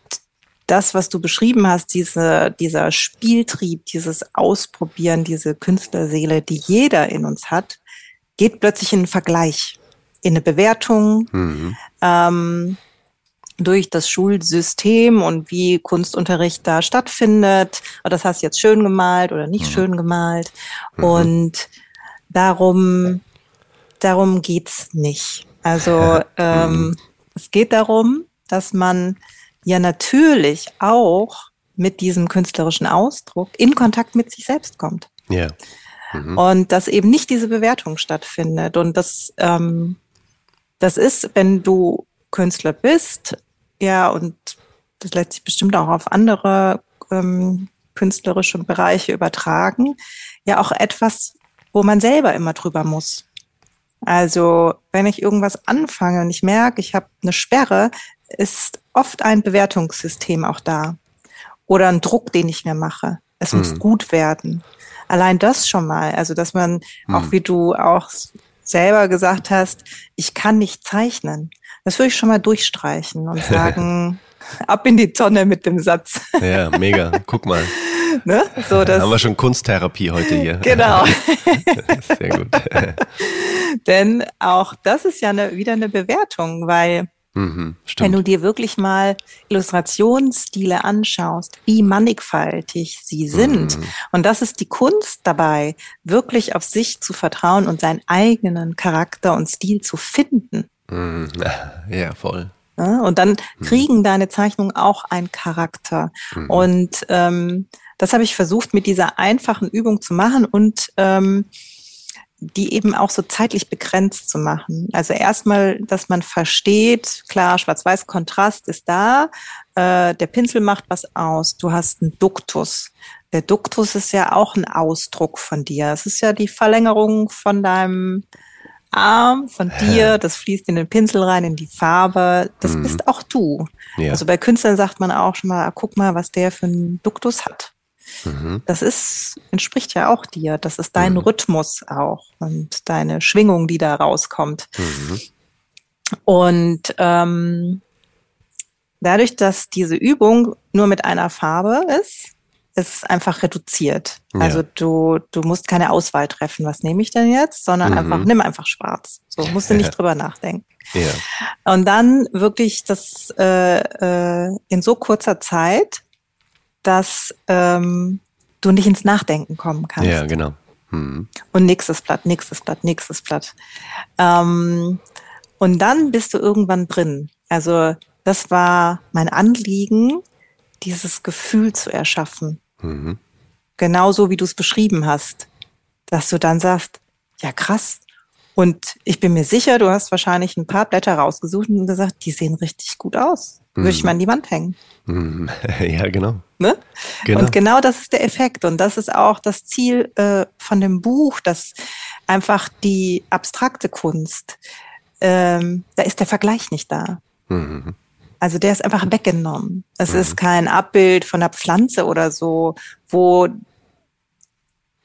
Speaker 3: das, was du beschrieben hast, diese, dieser Spieltrieb, dieses Ausprobieren, diese Künstlerseele, die jeder in uns hat, geht plötzlich in einen Vergleich, in eine Bewertung. Mhm. Ähm, durch das Schulsystem und wie Kunstunterricht da stattfindet. Das hast du jetzt schön gemalt oder nicht mhm. schön gemalt. Mhm. Und darum, darum geht's nicht. Also ähm, mhm. es geht darum, dass man ja natürlich auch mit diesem künstlerischen Ausdruck in Kontakt mit sich selbst kommt.
Speaker 2: Ja.
Speaker 3: Mhm. Und dass eben nicht diese Bewertung stattfindet. Und das, ähm, das ist, wenn du Künstler bist, ja, und das lässt sich bestimmt auch auf andere ähm, künstlerische Bereiche übertragen, ja auch etwas, wo man selber immer drüber muss. Also wenn ich irgendwas anfange und ich merke, ich habe eine Sperre, ist oft ein Bewertungssystem auch da. Oder ein Druck, den ich mir mache. Es hm. muss gut werden. Allein das schon mal. Also dass man, hm. auch wie du auch selber gesagt hast, ich kann nicht zeichnen. Das würde ich schon mal durchstreichen und sagen, ab in die Tonne mit dem Satz.
Speaker 2: Ja, mega. Guck mal.
Speaker 3: Ne? So, das
Speaker 2: haben wir schon Kunsttherapie heute hier.
Speaker 3: Genau. Sehr gut. Denn auch das ist ja eine, wieder eine Bewertung, weil Mhm, Wenn du dir wirklich mal Illustrationsstile anschaust, wie mannigfaltig sie sind. Mhm. Und das ist die Kunst dabei, wirklich auf sich zu vertrauen und seinen eigenen Charakter und Stil zu finden.
Speaker 2: Mhm. Ja, voll.
Speaker 3: Und dann mhm. kriegen deine Zeichnungen auch einen Charakter. Mhm. Und ähm, das habe ich versucht mit dieser einfachen Übung zu machen und ähm, die eben auch so zeitlich begrenzt zu machen. Also erstmal, dass man versteht, klar, Schwarz-Weiß-Kontrast ist da, äh, der Pinsel macht was aus, du hast einen Duktus. Der Duktus ist ja auch ein Ausdruck von dir. Es ist ja die Verlängerung von deinem Arm, von dir, das fließt in den Pinsel rein, in die Farbe. Das mhm. bist auch du. Ja. Also bei Künstlern sagt man auch schon mal, guck mal, was der für einen Duktus hat. Mhm. Das ist, entspricht ja auch dir. Das ist dein mhm. Rhythmus auch und deine Schwingung, die da rauskommt. Mhm. Und ähm, dadurch, dass diese Übung nur mit einer Farbe ist, ist einfach reduziert. Ja. Also du, du musst keine Auswahl treffen, was nehme ich denn jetzt, sondern mhm. einfach, nimm einfach schwarz. So musst du nicht ja. drüber nachdenken. Ja. Und dann wirklich das äh, äh, in so kurzer Zeit dass ähm, du nicht ins Nachdenken kommen kannst.
Speaker 2: Ja, genau. Hm.
Speaker 3: Und nächstes Blatt, nächstes Blatt, nächstes Blatt. Ähm, und dann bist du irgendwann drin. Also das war mein Anliegen, dieses Gefühl zu erschaffen. Mhm. Genauso wie du es beschrieben hast. Dass du dann sagst, ja krass. Und ich bin mir sicher, du hast wahrscheinlich ein paar Blätter rausgesucht und gesagt, die sehen richtig gut aus. Würde ich mhm. mal an die Wand hängen.
Speaker 2: Mhm. Ja, genau.
Speaker 3: Ne? genau. Und genau das ist der Effekt. Und das ist auch das Ziel äh, von dem Buch, dass einfach die abstrakte Kunst, ähm, da ist der Vergleich nicht da. Mhm. Also der ist einfach weggenommen. Es mhm. ist kein Abbild von einer Pflanze oder so, wo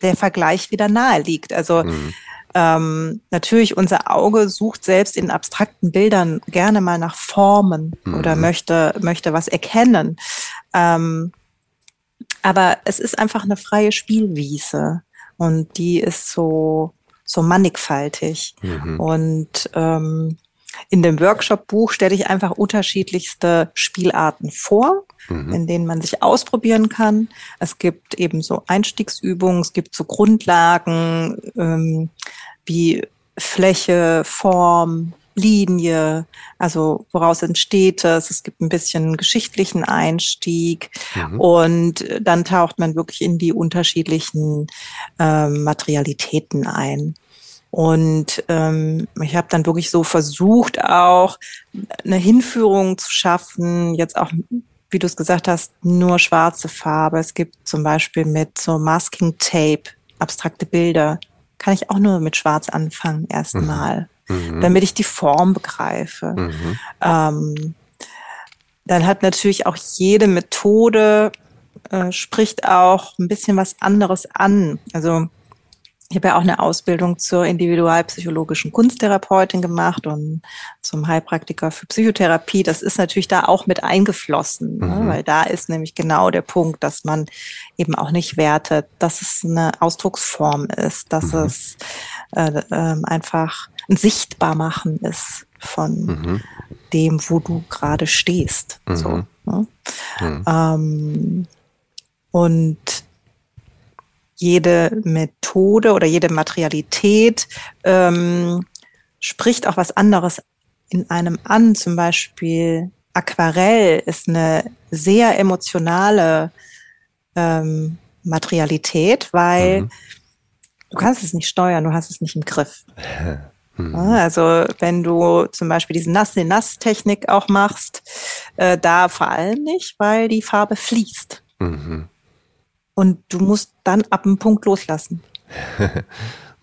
Speaker 3: der Vergleich wieder nahe liegt. Also mhm ähm, natürlich unser Auge sucht selbst in abstrakten Bildern gerne mal nach Formen mhm. oder möchte, möchte was erkennen. Ähm, aber es ist einfach eine freie Spielwiese und die ist so, so mannigfaltig. Mhm. Und ähm, in dem Workshop-Buch stelle ich einfach unterschiedlichste Spielarten vor, mhm. in denen man sich ausprobieren kann. Es gibt eben so Einstiegsübungen, es gibt so Grundlagen ähm, wie Fläche, Form, Linie, also woraus entsteht es. Es gibt ein bisschen geschichtlichen Einstieg mhm. und dann taucht man wirklich in die unterschiedlichen ähm, Materialitäten ein. Und ähm, ich habe dann wirklich so versucht, auch eine Hinführung zu schaffen, jetzt auch, wie du es gesagt hast, nur schwarze Farbe. Es gibt zum Beispiel mit so Masking Tape abstrakte Bilder. Kann ich auch nur mit Schwarz anfangen erstmal, mhm. mhm. damit ich die Form begreife. Mhm. Ähm, dann hat natürlich auch jede Methode äh, spricht auch ein bisschen was anderes an. Also ich habe ja auch eine Ausbildung zur individualpsychologischen Kunsttherapeutin gemacht und zum Heilpraktiker für Psychotherapie. Das ist natürlich da auch mit eingeflossen, ne? mhm. ne? weil da ist nämlich genau der Punkt, dass man eben auch nicht wertet, dass es eine Ausdrucksform ist, dass mhm. es äh, äh, einfach ein Sichtbarmachen ist von mhm. dem, wo du gerade stehst. So, mhm. ne? Mhm. ähm, und jede Methode oder jede Materialität ähm, spricht auch was anderes in einem an. Zum Beispiel Aquarell ist eine sehr emotionale ähm, Materialität, weil mhm. du kannst es nicht steuern, du hast es nicht im Griff. Mhm. Also wenn du zum Beispiel diese Nass-in-Nass-Technik auch machst, äh, da vor allem nicht, weil die Farbe fließt. Mhm. Und du musst dann ab einem Punkt loslassen.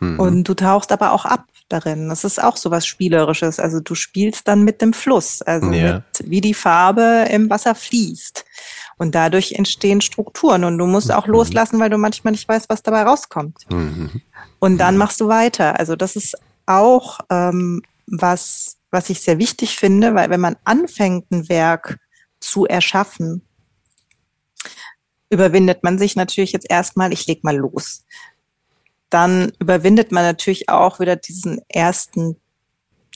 Speaker 3: mhm. Und du tauchst aber auch ab darin. Das ist auch so was Spielerisches. Also du spielst dann mit dem Fluss, also ja. mit, wie die Farbe im Wasser fließt. Und dadurch entstehen Strukturen und du musst auch mhm. loslassen, weil du manchmal nicht weißt, was dabei rauskommt. Mhm. Und dann machst du weiter. Also das ist auch ähm, was, was ich sehr wichtig finde, weil wenn man anfängt, ein Werk zu erschaffen, überwindet man sich natürlich jetzt erstmal, ich leg mal los. Dann überwindet man natürlich auch wieder diesen ersten,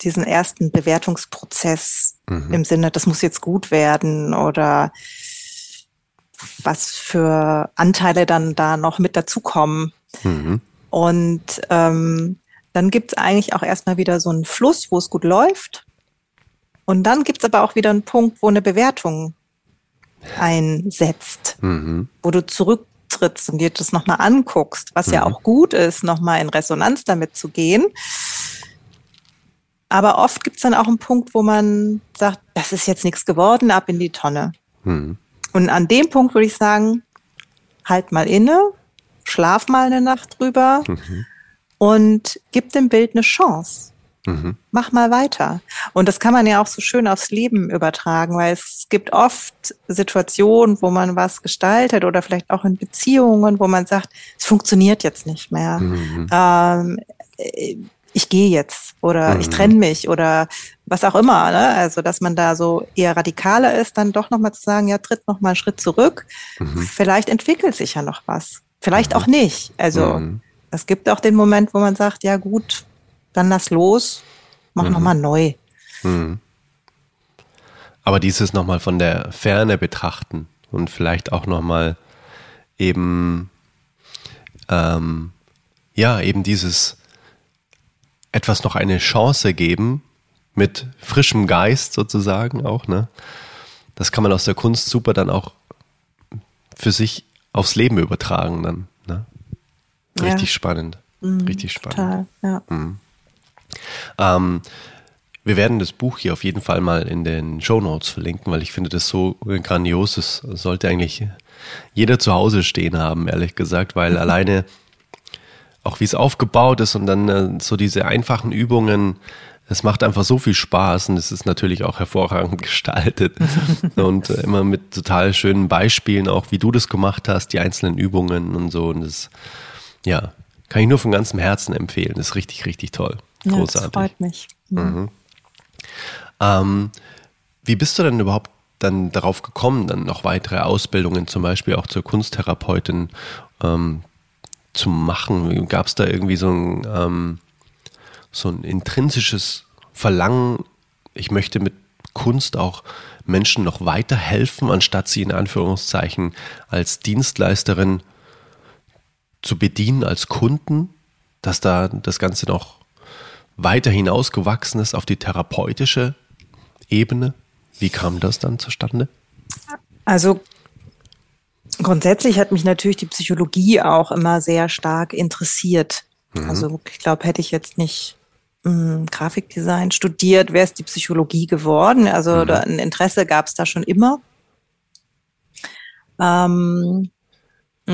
Speaker 3: diesen ersten Bewertungsprozess mhm. im Sinne, das muss jetzt gut werden oder was für Anteile dann da noch mit dazukommen. Mhm. Und ähm, dann gibt es eigentlich auch erstmal wieder so einen Fluss, wo es gut läuft. Und dann gibt es aber auch wieder einen Punkt, wo eine Bewertung einsetzt, mhm. wo du zurücktrittst und dir das nochmal anguckst, was mhm. ja auch gut ist, nochmal in Resonanz damit zu gehen. Aber oft gibt es dann auch einen Punkt, wo man sagt, das ist jetzt nichts geworden, ab in die Tonne. Mhm. Und an dem Punkt würde ich sagen, halt mal inne, schlaf mal eine Nacht drüber mhm. und gib dem Bild eine Chance. Mhm. Mach mal weiter. Und das kann man ja auch so schön aufs Leben übertragen, weil es gibt oft Situationen, wo man was gestaltet oder vielleicht auch in Beziehungen, wo man sagt, es funktioniert jetzt nicht mehr. Mhm. Ähm, ich gehe jetzt oder mhm. ich trenne mich oder was auch immer. Ne? Also, dass man da so eher radikaler ist, dann doch nochmal zu sagen, ja, tritt nochmal einen Schritt zurück. Mhm. Vielleicht entwickelt sich ja noch was. Vielleicht mhm. auch nicht. Also, mhm. es gibt auch den Moment, wo man sagt, ja gut, dann lass los, mach mhm. nochmal neu. Mhm.
Speaker 2: Aber dieses nochmal von der Ferne betrachten und vielleicht auch nochmal eben, ähm, ja, eben dieses etwas noch eine Chance geben, mit frischem Geist sozusagen auch, ne? Das kann man aus der Kunst super dann auch für sich aufs Leben übertragen dann, ne? Richtig ja. spannend. Mhm, richtig spannend. Total, ja. Mhm. Ähm, wir werden das Buch hier auf jeden Fall mal in den Show Notes verlinken, weil ich finde das so grandios. Das sollte eigentlich jeder zu Hause stehen haben, ehrlich gesagt, weil alleine auch wie es aufgebaut ist und dann äh, so diese einfachen Übungen, es macht einfach so viel Spaß und es ist natürlich auch hervorragend gestaltet und äh, immer mit total schönen Beispielen, auch wie du das gemacht hast, die einzelnen Übungen und so. Und das, ja, kann ich nur von ganzem Herzen empfehlen. Das ist richtig, richtig toll. Großartig. Ja, das
Speaker 3: freut mich. Mhm.
Speaker 2: Ähm, wie bist du denn überhaupt dann darauf gekommen, dann noch weitere Ausbildungen, zum Beispiel auch zur Kunsttherapeutin ähm, zu machen? Gab es da irgendwie so ein, ähm, so ein intrinsisches Verlangen, ich möchte mit Kunst auch Menschen noch weiterhelfen, anstatt sie in Anführungszeichen als Dienstleisterin zu bedienen, als Kunden, dass da das Ganze noch weiter hinausgewachsen ist auf die therapeutische Ebene? Wie kam das dann zustande?
Speaker 3: Also grundsätzlich hat mich natürlich die Psychologie auch immer sehr stark interessiert. Mhm. Also ich glaube, hätte ich jetzt nicht mh, hm, Grafikdesign studiert, wäre es die Psychologie geworden. Also mhm. ein Interesse gab es da schon immer. Ähm,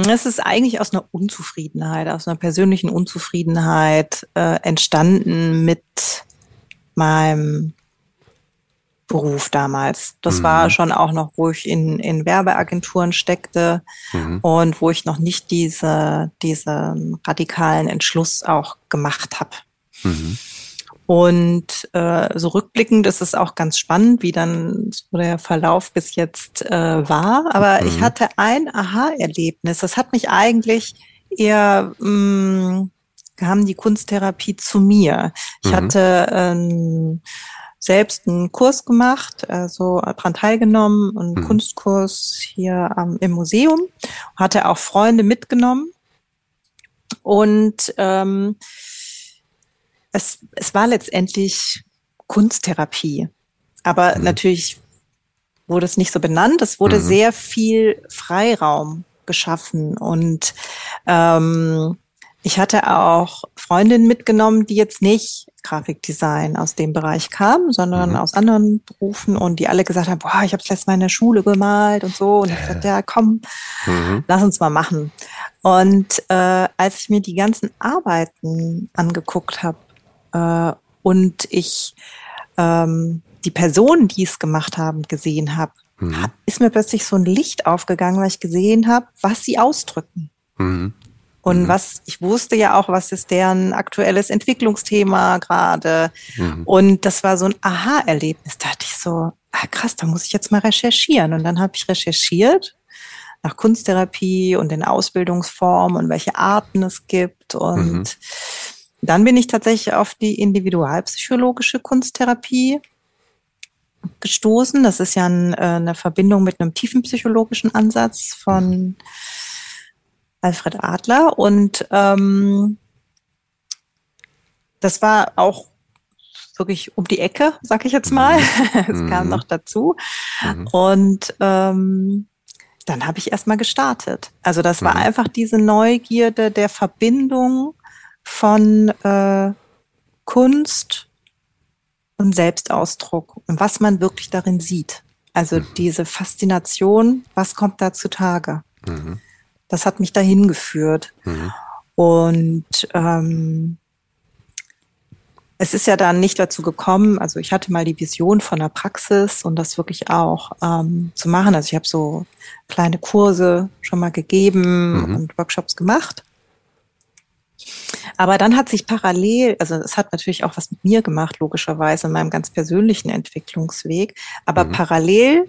Speaker 3: es ist eigentlich aus einer Unzufriedenheit, aus einer persönlichen Unzufriedenheit äh, entstanden mit meinem Beruf damals. Das mhm. war schon auch noch, wo ich in, in Werbeagenturen steckte mhm. und wo ich noch nicht diese, diesen radikalen Entschluss auch gemacht habe. Mhm. Und äh, so rückblickend ist es auch ganz spannend, wie dann so der Verlauf bis jetzt äh, war. Aber ich mhm. hatte ein Aha-Erlebnis. Das hat mich eigentlich eher mh, mm, kam die Kunsttherapie zu mir. Ich mhm. hatte ähm, selbst einen Kurs gemacht, also daran teilgenommen, einen mhm. Kunstkurs hier ähm, im Museum, hatte auch Freunde mitgenommen und ähm, es, es war letztendlich Kunsttherapie, aber mhm. natürlich wurde es nicht so benannt. Es wurde mhm. sehr viel Freiraum geschaffen und ähm, ich hatte auch Freundinnen mitgenommen, die jetzt nicht Grafikdesign aus dem Bereich kamen, sondern mhm. aus anderen Berufen und die alle gesagt haben, boah, ich habe es letztes Mal in der Schule gemalt und so. Und ich sagte, ja, komm, mhm. lass uns mal machen. Und äh, als ich mir die ganzen Arbeiten angeguckt habe äh, und ich ähm, die Personen, die es gemacht haben, gesehen habe, mhm. ist mir plötzlich so ein Licht aufgegangen, weil ich gesehen habe, was sie ausdrücken. Mhm. Und mhm. was, ich wusste ja auch, was ist deren aktuelles Entwicklungsthema gerade. Mhm. Und das war so ein Aha-Erlebnis. Da dachte ich so, ah, krass, da muss ich jetzt mal recherchieren. Und dann habe ich recherchiert nach Kunsttherapie und den Ausbildungsformen und welche Arten es gibt. Und mhm. Dann bin ich tatsächlich auf die individualpsychologische Kunsttherapie gestoßen. Das ist ja ein, äh, eine Verbindung mit einem tiefenpsychologischen Ansatz von Alfred Adler. Und ähm, das war auch wirklich um die Ecke, sag ich jetzt mal. Es mhm. kam noch dazu. Mhm. Und ähm, dann habe ich erstmal gestartet. Also das war mhm. einfach diese Neugierde der Verbindung von äh, Kunst und Selbstausdruck und was man wirklich darin sieht. Also mhm. diese Faszination, was kommt da zutage? Mhm. Das hat mich dahin geführt. Mhm. Und ähm, es ist ja dann nicht dazu gekommen, also ich hatte mal die Vision von der Praxis und das wirklich auch ähm, zu machen. Also ich habe so kleine Kurse schon mal gegeben mhm. und Workshops gemacht. Aber dann hat sich parallel, also es hat natürlich auch was mit mir gemacht, logischerweise in meinem ganz persönlichen Entwicklungsweg, aber mhm. parallel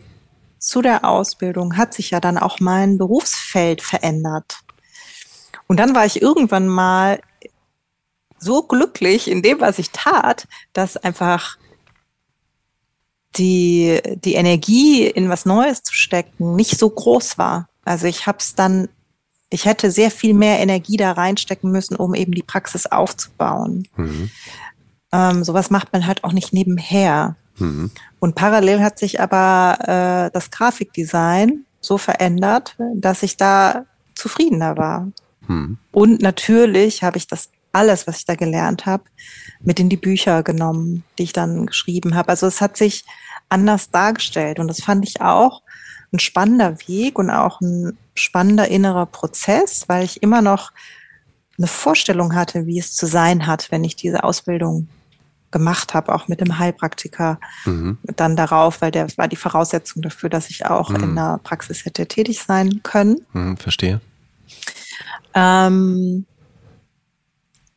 Speaker 3: zu der Ausbildung hat sich ja dann auch mein Berufsfeld verändert. Und dann war ich irgendwann mal so glücklich in dem, was ich tat, dass einfach die, die Energie in was Neues zu stecken nicht so groß war. Also ich habe es dann, ich hätte sehr viel mehr Energie da reinstecken müssen, um eben die Praxis aufzubauen. Mhm. Ähm, sowas macht man halt auch nicht nebenher. Mhm. Und parallel hat sich aber äh, das Grafikdesign so verändert, dass ich da zufriedener war. Mhm. Und natürlich habe ich das alles, was ich da gelernt habe, mit in die Bücher genommen, die ich dann geschrieben habe. Also es hat sich anders dargestellt und das fand ich auch ein spannender Weg und auch ein spannender innerer Prozess, weil ich immer noch eine Vorstellung hatte, wie es zu sein hat, wenn ich diese Ausbildung gemacht habe, auch mit dem Heilpraktiker mhm. dann darauf, weil der war die Voraussetzung dafür, dass ich auch mhm. in der Praxis hätte tätig sein können.
Speaker 2: Mhm, verstehe.
Speaker 3: Ähm,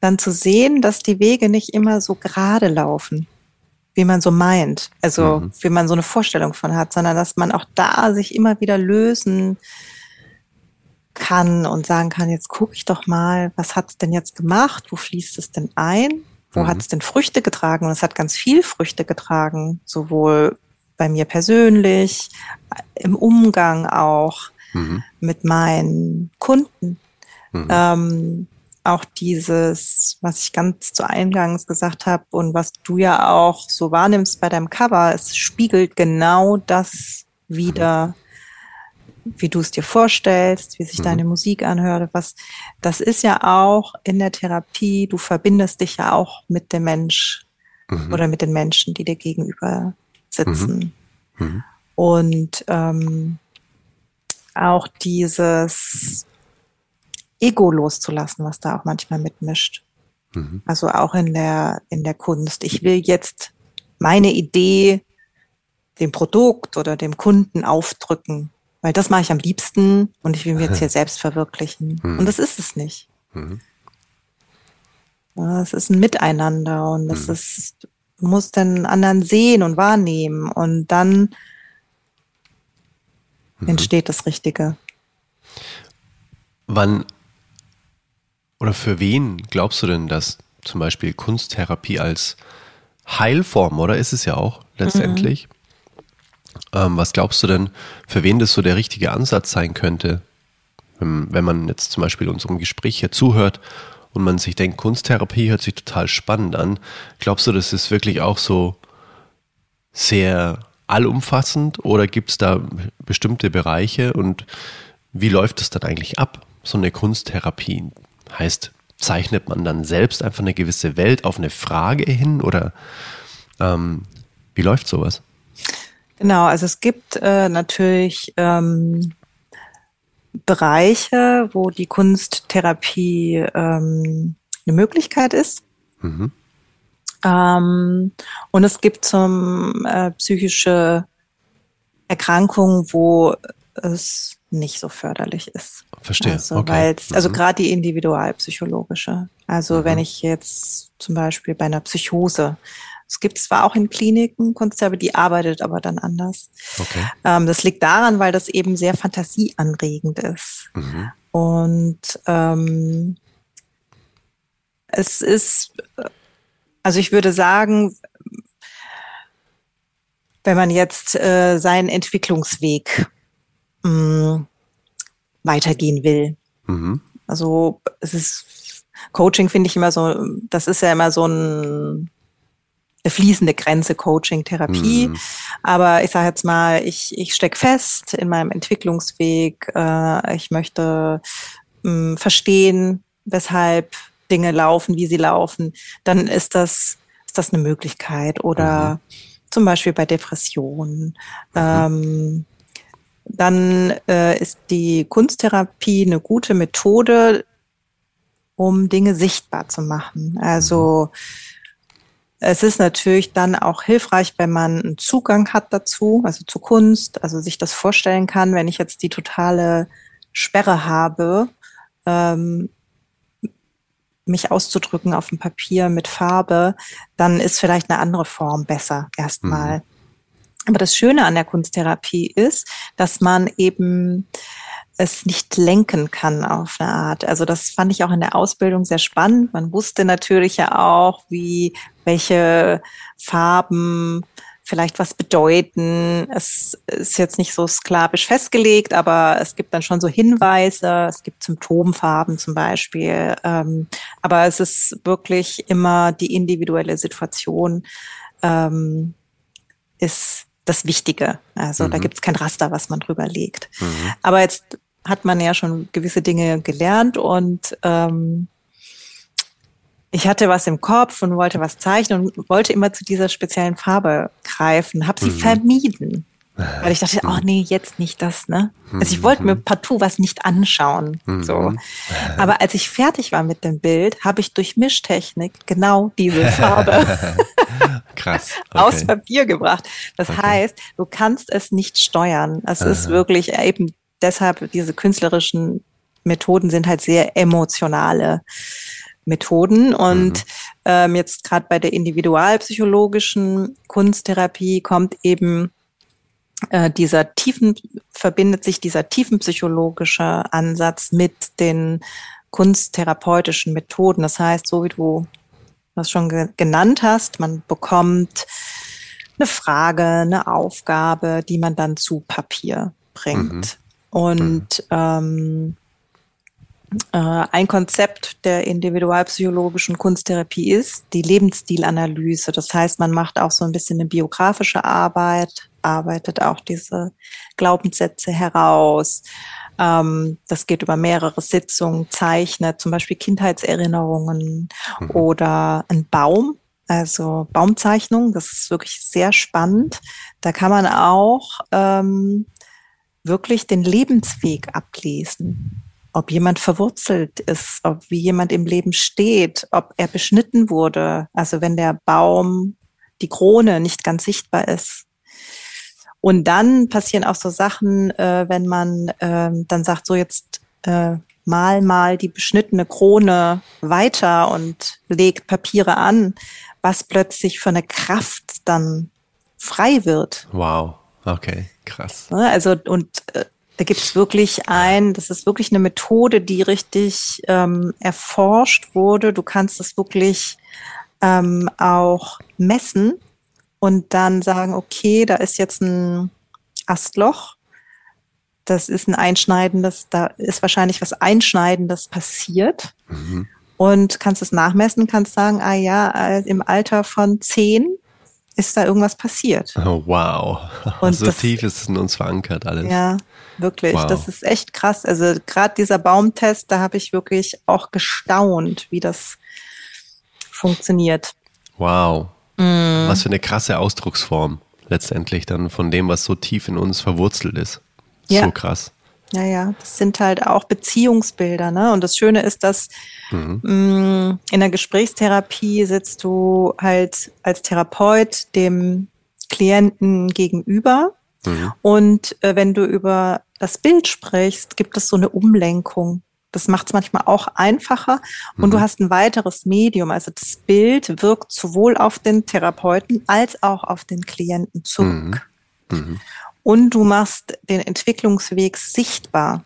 Speaker 3: dann zu sehen, dass die Wege nicht immer so gerade laufen, wie man so meint, also mhm. wie man so eine Vorstellung von hat, sondern dass man auch da sich immer wieder lösen kann und sagen kann, jetzt gucke ich doch mal, was hat's denn jetzt gemacht, wo fließt es denn ein, wo mhm. hat's denn Früchte getragen und es hat ganz viel Früchte getragen, sowohl bei mir persönlich, im Umgang auch mhm. mit meinen Kunden. Mhm. Ähm, auch dieses, was ich ganz zu Eingangs gesagt habe und was du ja auch so wahrnimmst bei deinem Cover, es spiegelt genau das wieder, wie du es dir vorstellst, wie sich mhm. deine Musik anhört. Was, das ist ja auch in der Therapie, du verbindest dich ja auch mit dem Mensch mhm. oder mit den Menschen, die dir gegenüber sitzen. Mhm. mhm. Und ähm, auch dieses Ego loszulassen, was da auch manchmal mitmischt. Mhm. Also auch in der, in der Kunst. Ich will jetzt meine Idee dem Produkt oder dem Kunden aufdrücken, weil das mache ich am liebsten und ich will mir jetzt hier selbst verwirklichen. Mhm. Und das ist es nicht. Mhm. Es ist ein Miteinander und es mhm. ist, du musst den anderen sehen und wahrnehmen und dann mhm. entsteht das Richtige.
Speaker 2: Wann oder für wen glaubst du denn, dass zum Beispiel Kunsttherapie als Heilform, oder ist es ja auch letztendlich? Ähm, was glaubst du denn, für wen das so der richtige Ansatz sein könnte, wenn, wenn man jetzt zum Beispiel unserem Gespräch hier zuhört und man sich denkt, Kunsttherapie hört sich total spannend an. Glaubst du, das ist wirklich auch so sehr allumfassend oder gibt es da bestimmte Bereiche und wie läuft es dann eigentlich ab, so eine Kunsttherapie? Heißt, zeichnet man dann selbst einfach eine gewisse Welt auf eine Frage hin oder ähm, wie läuft sowas?
Speaker 3: Genau, also es gibt äh, natürlich ähm, Bereiche, wo die Kunsttherapie ähm, eine Möglichkeit ist. Mhm. Ähm, und es gibt zum äh, psychische Erkrankungen, wo es nicht so förderlich ist.
Speaker 2: Verstehe.
Speaker 3: Also, okay. also mhm. gerade die individualpsychologische. Also mhm. wenn ich jetzt zum Beispiel bei einer Psychose, es gibt zwar auch in Kliniken Kunsttherapie, die arbeitet aber dann anders. Okay. Ähm, das liegt daran, weil das eben sehr fantasieanregend ist. Mhm. Und ähm, es ist, also ich würde sagen, wenn man jetzt äh, seinen Entwicklungsweg mh, mm, weitergehen will. Mhm. Also es ist Coaching finde ich immer so, das ist ja immer so ein eine fließende Grenze Coaching, Therapie. Mhm. Aber ich sage jetzt mal, ich, ich stecke fest in meinem Entwicklungsweg. Äh, ich möchte mh, verstehen, weshalb Dinge laufen, wie sie laufen. Dann ist das, ist das eine Möglichkeit. Oder mhm. zum Beispiel bei Depressionen. Mhm. Ähm, dann äh, ist die Kunsttherapie eine gute Methode, um Dinge sichtbar zu machen. Also es ist natürlich dann auch hilfreich, wenn man einen Zugang hat dazu, also zu Kunst, also sich das vorstellen kann, wenn ich jetzt die totale Sperre habe, ähm, mich auszudrücken auf dem Papier mit Farbe, dann ist vielleicht eine andere Form besser erstmal. Mhm. Aber das Schöne an der Kunsttherapie ist, dass man eben es nicht lenken kann auf eine Art. Also das fand ich auch in der Ausbildung sehr spannend. Man wusste natürlich ja auch, wie welche Farben vielleicht was bedeuten. Es ist jetzt nicht so sklavisch festgelegt, aber es gibt dann schon so Hinweise. Es gibt Symptomfarben zum Beispiel. Ähm, aber es ist wirklich immer die individuelle Situation ähm, ist das Wichtige. Also mhm. da gibt es kein Raster, was man drüber legt. Mhm. Aber jetzt hat man ja schon gewisse Dinge gelernt und ähm, ich hatte was im Kopf und wollte was zeichnen und wollte immer zu dieser speziellen Farbe greifen, habe sie mhm. vermieden. Weil ich dachte, oh nee, jetzt nicht das, ne? Also ich wollte mir mhm. partout was nicht anschauen. Mhm. So. Aber als ich fertig war mit dem Bild, habe ich durch Mischtechnik genau diese Farbe
Speaker 2: Krass.
Speaker 3: Okay. aus Papier gebracht. Das okay. heißt, du kannst es nicht steuern. Es Aha. ist wirklich eben deshalb diese künstlerischen Methoden sind halt sehr emotionale Methoden. Und mhm. ähm, jetzt gerade bei der individualpsychologischen Kunsttherapie kommt eben äh, dieser tiefen, verbindet sich dieser tiefenpsychologische Ansatz mit den kunsttherapeutischen Methoden. Das heißt, so wie du das schon ge genannt hast, man bekommt eine Frage, eine Aufgabe, die man dann zu Papier bringt. Mhm. Und ähm, äh, ein Konzept der individualpsychologischen Kunsttherapie ist die Lebensstilanalyse. Das heißt, man macht auch so ein bisschen eine biografische Arbeit, arbeitet auch diese Glaubenssätze heraus. Ähm, das geht über mehrere Sitzungen, zeichnet zum Beispiel Kindheitserinnerungen mhm. oder ein Baum. Also Baumzeichnung, das ist wirklich sehr spannend. Da kann man auch ähm, wirklich den Lebensweg ablesen. Ob jemand verwurzelt ist, ob wie jemand im Leben steht, ob er beschnitten wurde. Also wenn der Baum, die Krone nicht ganz sichtbar ist. Und dann passieren auch so Sachen, äh, wenn man äh, dann sagt, so jetzt äh, mal mal die beschnittene Krone weiter und legt Papiere an, was plötzlich für eine Kraft dann frei wird.
Speaker 2: Wow, okay. Krass.
Speaker 3: Ne, also und äh, da gibt es wirklich ein, das ist wirklich eine Methode, die richtig ähm, erforscht wurde. Du kannst das wirklich ähm, auch messen und dann sagen, okay, da ist jetzt ein Astloch. Das ist ein einschneidendes, da ist wahrscheinlich was Einschneidendes passiert. Mhm. Und kannst es nachmessen, kannst sagen, ah ja, äh, im Alter von zehn ist da irgendwas passiert.
Speaker 2: Oh, wow. Und so das, tief ist es in uns verankert alles.
Speaker 3: Ja, wirklich. Wow. Das ist echt krass. Also gerade dieser Baumtest, da habe ich wirklich auch gestaunt, wie das funktioniert.
Speaker 2: Wow. Mm. Was für eine krasse Ausdrucksform letztendlich dann von dem, was so tief in uns verwurzelt ist. Ja. So krass.
Speaker 3: Ja, ja, das sind halt auch Beziehungsbilder, ne? Und das Schöne ist, dass mhm. mh, mm, in der Gesprächstherapie sitzt du halt als Therapeut dem Klienten gegenüber. Mhm. Und äh, wenn du über das Bild sprichst, gibt es so eine Umlenkung. Das macht es manchmal auch einfacher. Und mhm. du hast ein weiteres Medium. Also das Bild wirkt sowohl auf den Therapeuten als auch auf den Klienten zurück. Mhm. mhm und du machst den Entwicklungsweg sichtbar.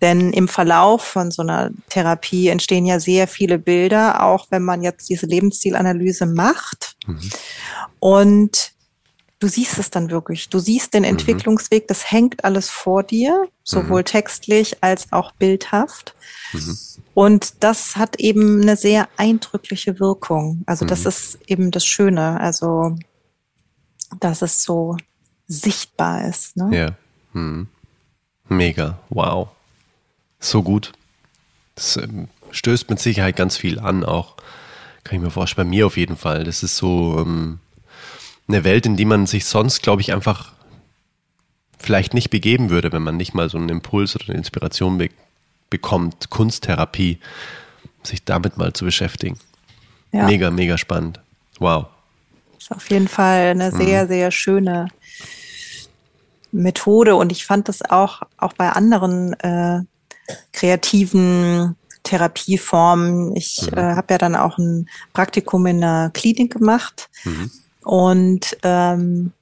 Speaker 3: Denn im Verlauf von so einer Therapie entstehen ja sehr viele Bilder, auch wenn man jetzt diese Lebenszielanalyse macht. Mhm. Und du siehst es dann wirklich. Du siehst den mhm. Entwicklungsweg, das hängt alles vor dir, sowohl mhm. textlich als auch bildhaft. Mhm. Und das hat eben eine sehr eindrückliche Wirkung. Also das ist eben das Schöne. Also, dass es so sichtbar ist. Ne?
Speaker 2: Ja. Mega. Wow. So gut. Das ähm, stößt mit Sicherheit ganz viel an, auch kann ich mir vorstellen, bei mir auf jeden Fall. Das ist so ähm, eine Welt, in die man sich sonst, glaube ich, einfach vielleicht nicht begeben würde, wenn man nicht mal so einen Impuls oder eine Inspiration be bekommt, Kunsttherapie, sich damit mal zu beschäftigen. Ja. Mega, mega spannend. Wow.
Speaker 3: Das ist auf jeden Fall eine sehr, mhm. sehr schöne Methode und ich fand das auch, auch bei anderen äh, kreativen Therapieformen. Ich mhm. äh, habe ja dann auch ein Praktikum in einer Klinik gemacht mhm. Und ähm,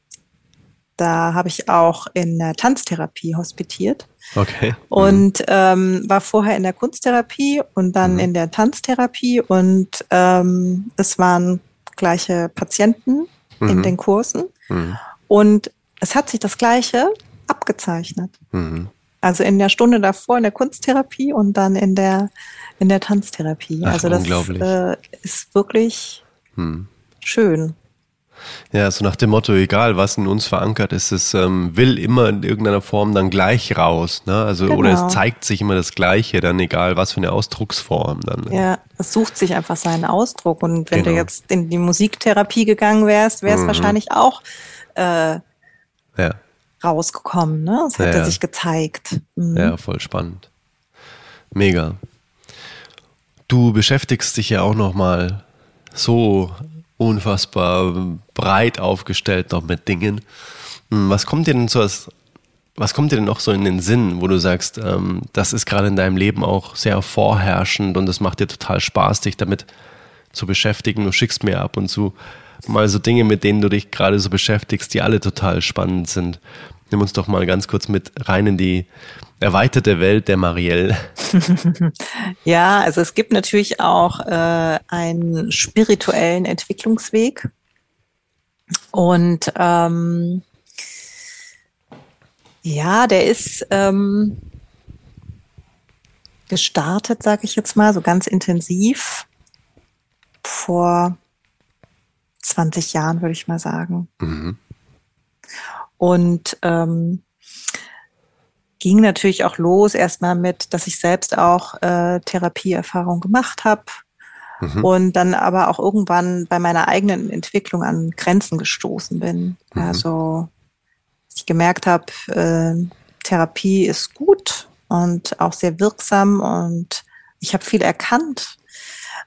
Speaker 3: da habe ich auch in der Tanztherapie hospitiert.
Speaker 2: Okay. Mhm.
Speaker 3: Und ähm, war vorher in der Kunsttherapie und dann mhm. in der Tanztherapie und ähm, es waren gleiche Patienten in mhm. den Kursen. Mhm. Und es hat sich das Gleiche abgezeichnet. Mhm. Also in der Stunde davor in der Kunsttherapie und dann in der, in der Tanztherapie. Ach, also das äh, ist wirklich hm. schön.
Speaker 2: Ja, so nach dem Motto, egal was in uns verankert ist, es ähm, will immer in irgendeiner Form dann gleich raus. Ne? Also, genau. oder es genau. zeigt sich immer das Gleiche, dann egal was für eine Ausdrucksform dann.
Speaker 3: Ne? Ja, es sucht sich einfach seinen Ausdruck. Und wenn genau. du jetzt in die Musiktherapie gegangen wärst, wäre es mhm. wahrscheinlich auch äh, ja. rausgekommen. Ne? Das hat ja, sich gezeigt.
Speaker 2: Mhm. Ja, voll spannend. Mega. Du beschäftigst dich ja auch noch mal so unfassbar breit aufgestellt noch mit Dingen. Hm, was kommt dir denn so als, was kommt dir denn noch so in den Sinn, wo du sagst, ähm, das ist gerade in deinem Leben auch sehr vorherrschend und es macht dir total Spaß, dich damit zu beschäftigen. Du schickst mir ab und zu mal so Dinge, mit denen du dich gerade so beschäftigst, die alle total spannend sind. Nimm uns doch mal ganz kurz mit rein in die erweiterte Welt der Marielle.
Speaker 3: ja, also es gibt natürlich auch äh, einen spirituellen Entwicklungsweg. Und ähm, ja, der ist ähm, gestartet, sage ich jetzt mal, so ganz intensiv vor 20 Jahren, würde ich mal sagen. Mhm. Und ähm, ging natürlich auch los erstmal mit, dass ich selbst auch äh, Therapieerfahrung gemacht habe mhm. und dann aber auch irgendwann bei meiner eigenen Entwicklung an Grenzen gestoßen bin. Mhm. Also ich gemerkt habe, äh, Therapie ist gut und auch sehr wirksam und ich habe viel erkannt,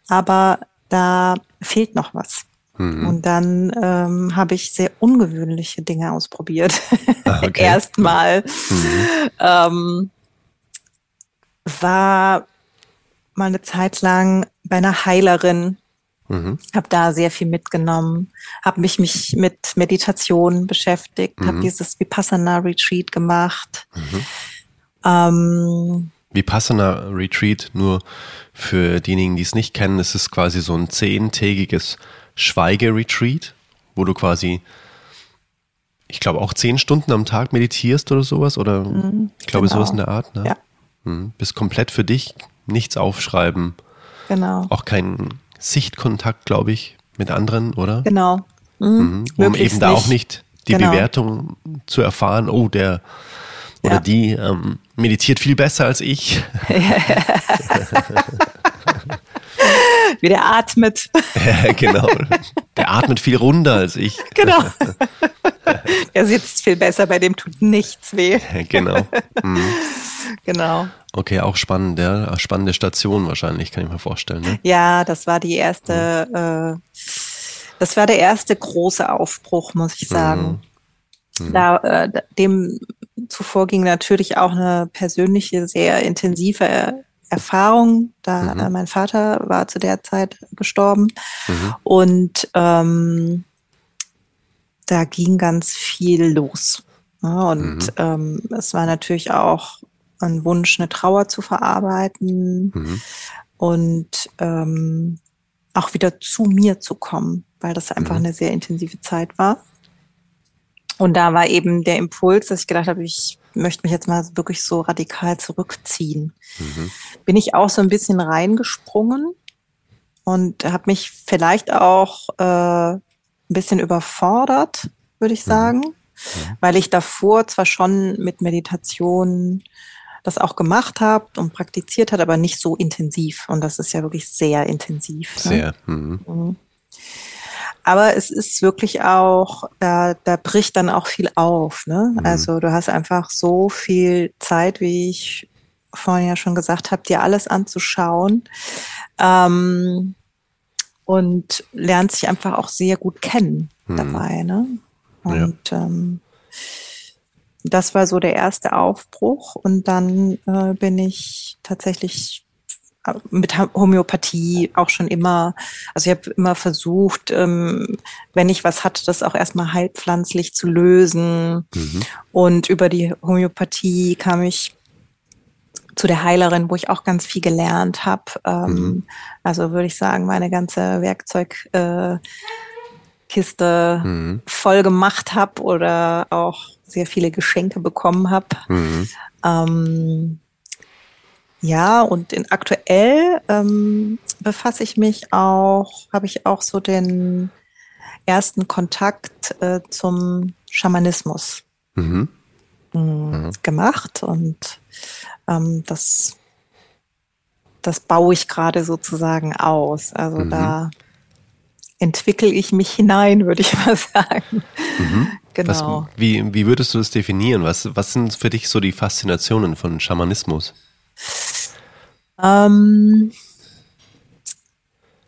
Speaker 3: aber da fehlt noch was. Mhm. Und dann ähm, habe ich sehr ungewöhnliche Dinge ausprobiert. Ah, okay. Erstmal mhm. ähm, war mal eine Zeit lang bei einer Heilerin. Mhm. Habe da sehr viel mitgenommen, habe mich, mich mit Meditation beschäftigt, mhm. habe dieses Vipassana Retreat gemacht. Mhm.
Speaker 2: Ähm, Vipassana Retreat, nur für diejenigen, die es nicht kennen, es ist quasi so ein zehntägiges Schweigeretreat, wo du quasi, ich glaube, auch zehn Stunden am Tag meditierst oder sowas. Oder mhm, ich glaube, genau. sowas in der Art. Ne? Ja. Mhm. Bist komplett für dich, nichts aufschreiben.
Speaker 3: Genau.
Speaker 2: Auch kein Sichtkontakt, glaube ich, mit anderen, oder?
Speaker 3: Genau.
Speaker 2: Mhm. mhm. Um eben da auch nicht die genau. Bewertung zu erfahren, oh, der oder ja. die ähm, meditiert viel besser als ich.
Speaker 3: Wie der atmet.
Speaker 2: Ja, genau. Der atmet viel runder als ich.
Speaker 3: Genau. Er sitzt viel besser, bei dem tut nichts weh.
Speaker 2: Genau. Mhm.
Speaker 3: Genau.
Speaker 2: Okay, auch spannend, ja. Spannende Station wahrscheinlich, kann ich mir vorstellen. Ne?
Speaker 3: Ja, das war die erste, mhm. äh, das war der erste große Aufbruch, muss ich sagen. Mhm. mhm. Da, äh, dem zuvor ging natürlich auch eine persönliche, sehr intensive Erfahrung. Da mhm. äh, mein Vater war zu der Zeit gestorben mhm. und ähm, da ging ganz viel los. Ja, und mhm. ähm, es war natürlich auch ein Wunsch, eine Trauer zu verarbeiten mhm. und ähm, auch wieder zu mir zu kommen, weil das einfach mhm. eine sehr intensive Zeit war. Und da war eben der Impuls, dass ich gedacht habe, ich möchte mich jetzt mal wirklich so radikal zurückziehen. Mhm. Bin ich auch so ein bisschen reingesprungen und habe mich vielleicht auch äh, ein bisschen überfordert, würde ich mhm. sagen, mhm. weil ich davor zwar schon mit Meditation das auch gemacht habe und praktiziert hat, aber nicht so intensiv. Und das ist ja wirklich sehr intensiv.
Speaker 2: Ne? Sehr. Mhm.
Speaker 3: Mhm. Aber es ist wirklich auch, da, da bricht dann auch viel auf. Ne? Mhm. Also du hast einfach so viel Zeit, wie ich vorhin ja schon gesagt habe, dir alles anzuschauen. Ähm, und lernt sich einfach auch sehr gut kennen mhm. dabei. Ne? Und ja. ähm, das war so der erste Aufbruch. Und dann äh, bin ich tatsächlich mit Homöopathie auch schon immer, also ich habe immer versucht, ähm, wenn ich was hatte, das auch erstmal heilpflanzlich zu lösen. Mhm. Und über die Homöopathie kam ich zu der Heilerin, wo ich auch ganz viel gelernt habe. Ähm, mhm. Also würde ich sagen, meine ganze Werkzeugkiste äh, mhm. voll gemacht habe oder auch sehr viele Geschenke bekommen habe. Mhm. Ähm, ja, und in aktuell ähm, befasse ich mich auch, habe ich auch so den ersten Kontakt äh, zum Schamanismus mhm. mh, mhm. gemacht und ähm, das, das baue ich gerade sozusagen aus. Also mhm. da entwickle ich mich hinein, würde ich mal sagen.
Speaker 2: Mhm. Genau. Was, wie, wie würdest du das definieren? Was, was sind für dich so die Faszinationen von Schamanismus?
Speaker 3: Ähm,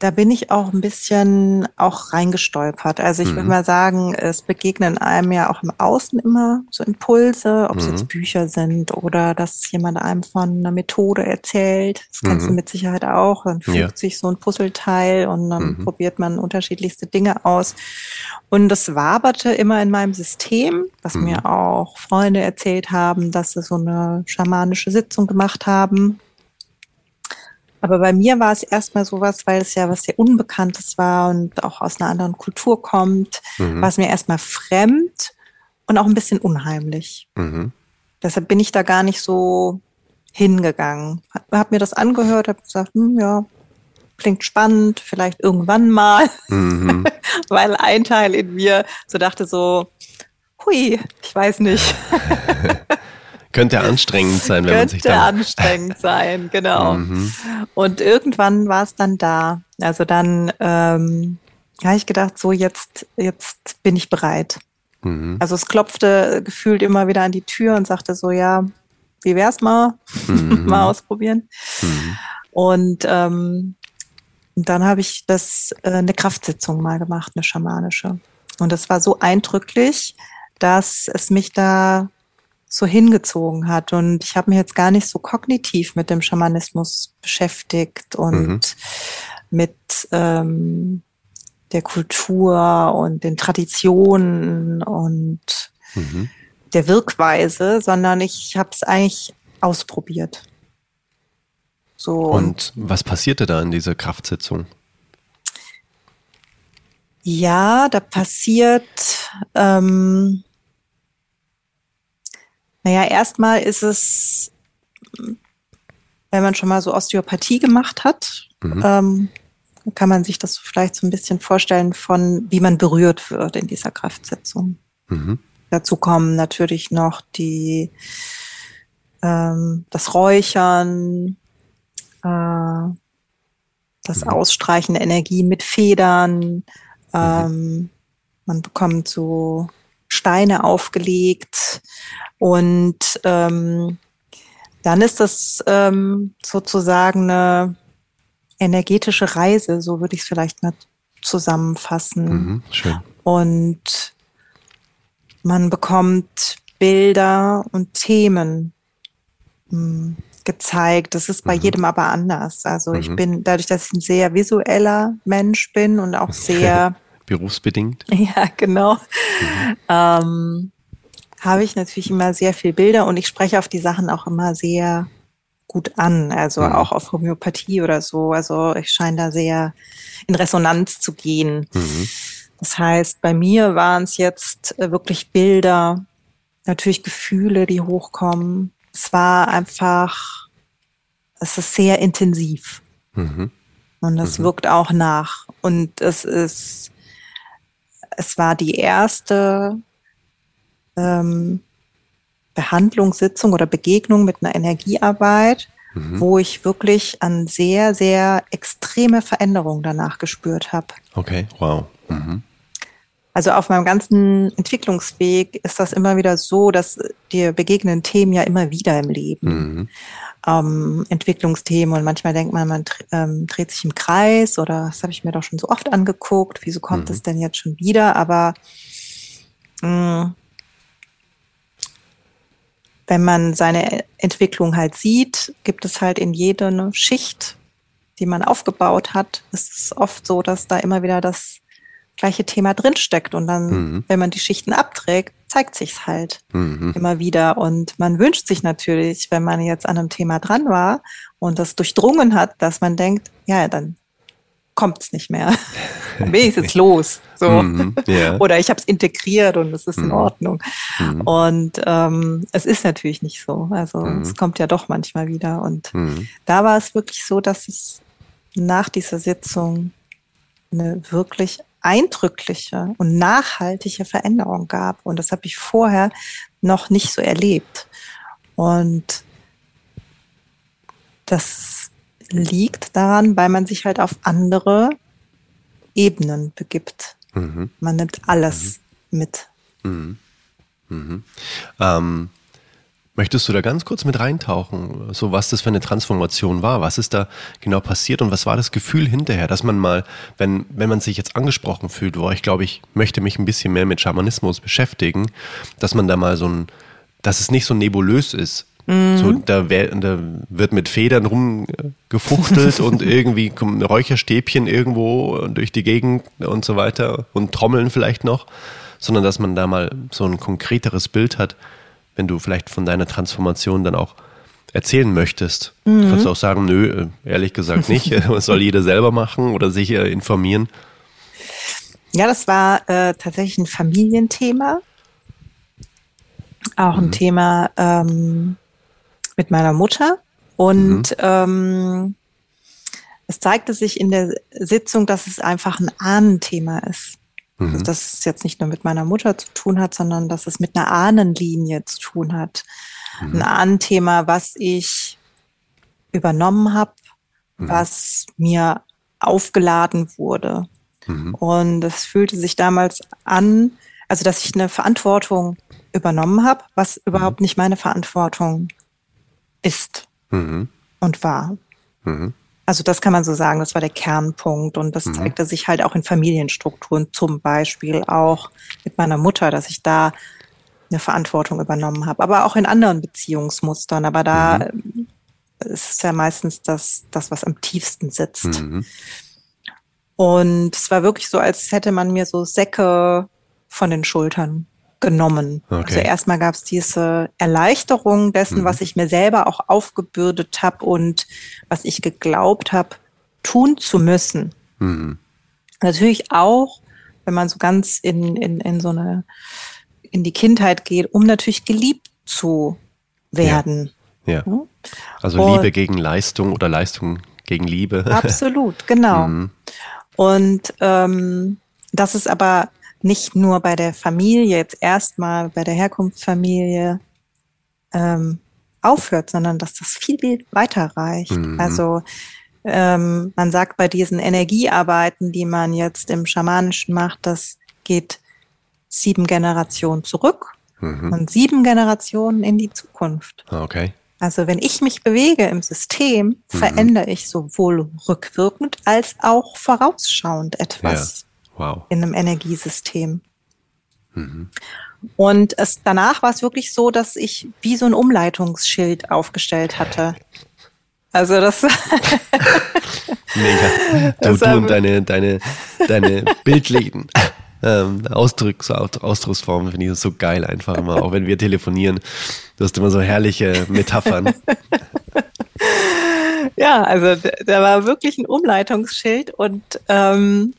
Speaker 3: da bin ich auch ein bisschen auch reingestolpert. Also ich mhm. würde mal sagen, es begegnen einem ja auch im Außen immer so Impulse, ob es jetzt mhm. Bücher sind oder dass jemand einem von einer Methode erzählt. Das kennst mhm. du mit Sicherheit auch. Dann fügt ja. sich so ein Puzzleteil und dann mhm. probiert man unterschiedlichste Dinge aus. Und das waberte immer in meinem System, was mir mhm. auch Freunde erzählt haben, dass sie so eine schamanische Sitzung gemacht haben aber bei mir war es erstmal sowas, weil es ja was sehr Unbekanntes war und auch aus einer anderen Kultur kommt, mhm. war es mir erstmal fremd und auch ein bisschen unheimlich. Mhm. Deshalb bin ich da gar nicht so hingegangen. Hab, hab mir das angehört, habe gesagt, hm, ja, klingt spannend, vielleicht irgendwann mal. Mhm. weil ein Teil in mir so dachte so, hui, ich weiß nicht.
Speaker 2: Könnte anstrengend sein, wenn
Speaker 3: man
Speaker 2: sich da.
Speaker 3: Könnte anstrengend sein, genau. Mhm. Und irgendwann war es dann da. Also dann ähm, habe ich gedacht, so jetzt, jetzt bin ich bereit. Mhm. Also es klopfte gefühlt immer wieder an die Tür und sagte so, ja, wie wär's mal? Mhm. mal ausprobieren. Mhm. Und ähm, dann habe ich das äh, eine Kraftsitzung mal gemacht, eine schamanische. Und das war so eindrücklich, dass es mich da so hingezogen hat. Und ich habe mich jetzt gar nicht so kognitiv mit dem Schamanismus beschäftigt und mhm. mit ähm, der Kultur und den Traditionen und mhm. der Wirkweise, sondern ich habe es eigentlich ausprobiert.
Speaker 2: So und, und was passierte da in dieser Kraftsitzung?
Speaker 3: Ja, da passiert ähm, naja, erstmal ist es, wenn man schon mal so Osteopathie gemacht hat, mhm. ähm, kann man sich das vielleicht so ein bisschen vorstellen von, wie man berührt wird in dieser Kraftsetzung. Mhm. Dazu kommen natürlich noch die, ähm, das Räuchern, äh, das mhm. Ausstreichen der Energien mit Federn. Ähm, man bekommt so Steine aufgelegt und ähm, dann ist das ähm, sozusagen eine energetische Reise, so würde ich es vielleicht mal zusammenfassen. Mhm, schön. Und man bekommt Bilder und Themen mh, hm, gezeigt. Das ist bei mhm. jedem aber anders. Also mhm. ich bin, dadurch, dass ich ein sehr visueller Mensch bin und auch sehr
Speaker 2: berufsbedingt.
Speaker 3: Ja, genau. Mhm. Ähm, habe ich natürlich immer sehr viel Bilder und ich spreche auf die Sachen auch immer sehr gut an, also mhm. auch auf Homöopathie oder so. Also ich scheine da sehr in Resonanz zu gehen. Mhm. Das heißt, bei mir waren es jetzt äh, wirklich Bilder, natürlich Gefühle, die hochkommen. Es war einfach, es ist sehr intensiv. Mhm. Und das mhm. wirkt auch nach. Und es ist, es war die erste ähm, Behandlungssitzung oder Begegnung mit einer Energiearbeit, mhm. wo ich wirklich an sehr, sehr extreme Veränderungen danach gespürt habe.
Speaker 2: Okay, wow. Mhm.
Speaker 3: Also auf meinem ganzen Entwicklungsweg ist das immer wieder so, dass dir begegnen Themen ja immer wieder im Leben. Mhm. Ähm, Entwicklungsthemen und manchmal denkt man, man ähm, dreht sich im Kreis oder das habe ich mir doch schon so oft angeguckt. Wieso kommt es mhm. denn jetzt schon wieder? Aber mh, mm, wenn man seine Entwicklung halt sieht, gibt es halt in jeder Schicht, die man aufgebaut hat, ist es oft so, dass da immer wieder das gleiche Thema drinsteckt. Und dann, mhm. wenn man die Schichten abträgt, zeigt sich's halt mhm. immer wieder. Und man wünscht sich natürlich, wenn man jetzt an einem Thema dran war und das durchdrungen hat, dass man denkt, ja, dann kommt's nicht mehr. dann bin ich jetzt los. So. Mhm, yeah. Oder ich habe es integriert und es ist in mhm. Ordnung. Mhm. Und ähm, es ist natürlich nicht so. Also mhm. es kommt ja doch manchmal wieder. Und da war es wirklich so, dass es nach dieser Sitzung eine wirklich eindrückliche und nachhaltige Veränderung gab. Und das habe ich vorher noch nicht so erlebt. Und das liegt daran, weil man sich halt auf andere Ebenen begibt. Mhm. Man nimmt alles mhm. mit. Mhm.
Speaker 2: mhm. Ähm, möchtest du da ganz kurz mit reintauchen, so was das für eine Transformation war? Was ist da genau passiert und was war das Gefühl hinterher, dass man mal, wenn, wenn man sich jetzt angesprochen fühlt, wo ich glaube, ich möchte mich ein bisschen mehr mit Schamanismus beschäftigen, dass man da mal so ein, dass es nicht so nebulös ist, Mhm. So, da, da, wird mit Federn rumgefuchtelt und irgendwie kommen Räucherstäbchen irgendwo durch die Gegend und so weiter und Trommeln vielleicht noch, sondern dass man da mal so ein konkreteres Bild hat, wenn du vielleicht von deiner Transformation dann auch erzählen möchtest. Mhm. Kannst du auch sagen, nö, ehrlich gesagt nicht. Das soll jeder selber machen oder sich äh, informieren.
Speaker 3: Ja, das war äh, tatsächlich ein Familienthema. Auch ein mhm. Thema, ähm, mit meiner Mutter und mhm. ähm, es zeigte sich in der Sitzung, dass es einfach ein Ahnenthema ist. Mhm. Also, dass es jetzt nicht nur mit meiner Mutter zu tun hat, sondern dass es mit einer Ahnenlinie zu tun hat. Mhm. Ein Ahnenthema, was ich übernommen habe, mhm. was mir aufgeladen wurde. Mhm. Und es fühlte sich damals an, also dass ich eine Verantwortung übernommen habe, was mhm. überhaupt nicht meine Verantwortung ist mhm. und war. Mhm. Also das kann man so sagen, das war der Kernpunkt und das mhm. zeigte sich halt auch in Familienstrukturen, zum Beispiel auch mit meiner Mutter, dass ich da eine Verantwortung übernommen habe, aber auch in anderen Beziehungsmustern. Aber da mhm. ist es ja meistens das, das, was am tiefsten sitzt. Mhm. Und es war wirklich so, als hätte man mir so Säcke von den Schultern genommen. Okay. Also erstmal gab es diese Erleichterung dessen, mhm. was ich mir selber auch aufgebürdet habe und was ich geglaubt habe, tun zu müssen. Mhm. Natürlich auch, wenn man so ganz in, in, in so eine, in die Kindheit geht, um natürlich geliebt zu werden.
Speaker 2: Ja. ja. Also und, Liebe gegen Leistung oder Leistung gegen Liebe.
Speaker 3: Absolut, genau. Mhm. Und ähm, das ist aber nicht nur bei der Familie, jetzt erstmal bei der Herkunftsfamilie ähm, aufhört, sondern dass das viel, viel weiter reicht. Mhm. Also ähm, man sagt bei diesen Energiearbeiten, die man jetzt im Schamanischen macht, das geht sieben Generationen zurück mhm. und sieben Generationen in die Zukunft.
Speaker 2: Okay.
Speaker 3: Also wenn ich mich bewege im System, mhm. verändere ich sowohl rückwirkend als auch vorausschauend etwas. Ja. Wow. In einem Energiesystem. Mhm. Und es, danach war es wirklich so, dass ich wie so ein Umleitungsschild aufgestellt hatte. Also das.
Speaker 2: Mega. Du, du und deine, deine, deine bildlichen ähm, Ausdrucks, Ausdrucksformen finde ich so geil einfach immer, auch wenn wir telefonieren. Du hast immer so herrliche Metaphern.
Speaker 3: ja, also da war wirklich ein Umleitungsschild und ähm,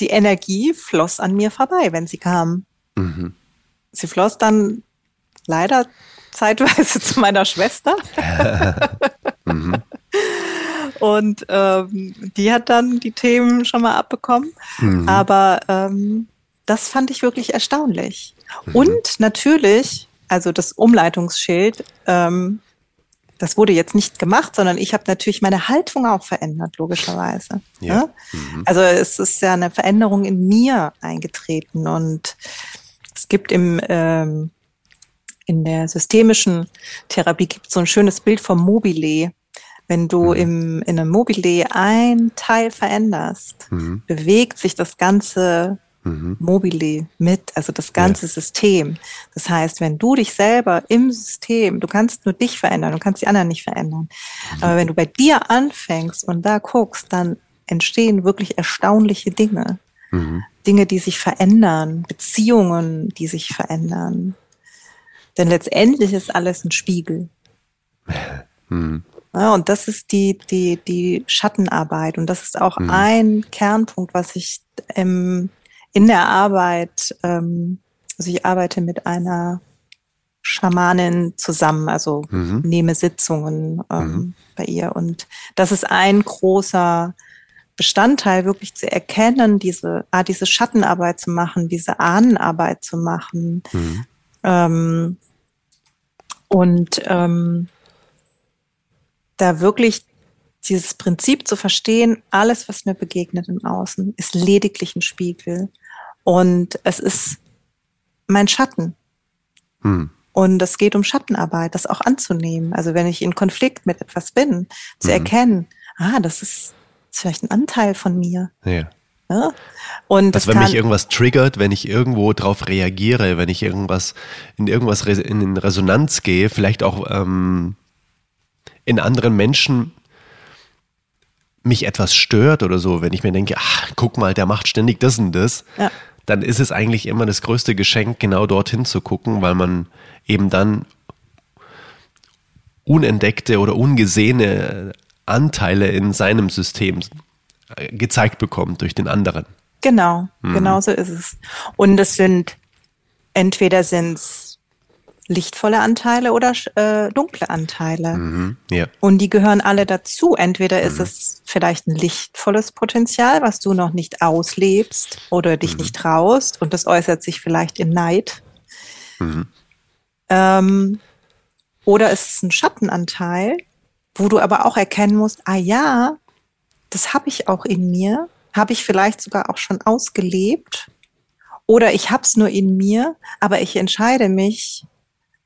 Speaker 3: die Energie floss an mir vorbei, wenn sie kam. Mhm. Sie floss dann leider zeitweise zu meiner Schwester. mhm. Und ähm, die hat dann die Themen schon mal abbekommen. Mhm. Aber ähm, das fand ich wirklich erstaunlich. Mhm. Und natürlich, also das Umleitungsschild, ähm, das wurde jetzt nicht gemacht, sondern ich habe natürlich meine Haltung auch verändert, logischerweise. Ja. ja? Mhm. Also es ist ja eine Veränderung in mir eingetreten und es gibt im ähm, in der systemischen Therapie gibt es so ein schönes Bild vom Mobile. Wenn du mhm. im, in einem Mobile ein Teil veränderst, mhm. bewegt sich das ganze mhm. Mobile mit, also das ganze ja. System. Das heißt, wenn du dich selber im System, du kannst nur dich verändern, du kannst die anderen nicht verändern. Mhm. Aber wenn du bei dir anfängst und da guckst, dann entstehen wirklich erstaunliche Dinge. Mhm. Dinge, die sich verändern, Beziehungen, die sich verändern. Denn letztendlich ist alles ein Spiegel. Mhm. Ja, und das ist die, die, die Schattenarbeit. Und das ist auch mhm. ein Kernpunkt, was ich im, in der Arbeit, ähm, also ich arbeite mit einer Schamanin zusammen, also mhm. nehme Sitzungen ähm, mhm. bei ihr. Und das ist ein großer Bestandteil, wirklich zu erkennen, diese, ah, diese Schattenarbeit zu machen, diese Ahnenarbeit zu machen. Mhm. Ähm, und ähm, da wirklich dieses Prinzip zu verstehen, alles, was mir begegnet im Außen, ist lediglich ein Spiegel. Und es ist mein Schatten. Hm. Und es geht um Schattenarbeit, das auch anzunehmen. Also wenn ich in Konflikt mit etwas bin, zu hm. erkennen, ah, das ist, das ist vielleicht ein Anteil von mir.
Speaker 2: Ja. Ja? Und also wenn mich irgendwas triggert, wenn ich irgendwo drauf reagiere, wenn ich irgendwas in irgendwas in Resonanz gehe, vielleicht auch ähm, in anderen Menschen mich etwas stört oder so, wenn ich mir denke, ach, guck mal, der macht ständig das und das, ja. Dann ist es eigentlich immer das größte Geschenk, genau dorthin zu gucken, weil man eben dann unentdeckte oder ungesehene Anteile in seinem System gezeigt bekommt durch den anderen.
Speaker 3: Genau, mhm. genau so ist es. Und es sind entweder sind es lichtvolle Anteile oder äh, dunkle Anteile. Mhm, ja. Und die gehören alle dazu. Entweder mhm. ist es vielleicht ein lichtvolles Potenzial, was du noch nicht auslebst oder dich mhm. nicht traust und das äußert sich vielleicht in Neid. Mhm. Ähm, oder ist es ein Schattenanteil, wo du aber auch erkennen musst, ah ja, das habe ich auch in mir, habe ich vielleicht sogar auch schon ausgelebt oder ich habe es nur in mir, aber ich entscheide mich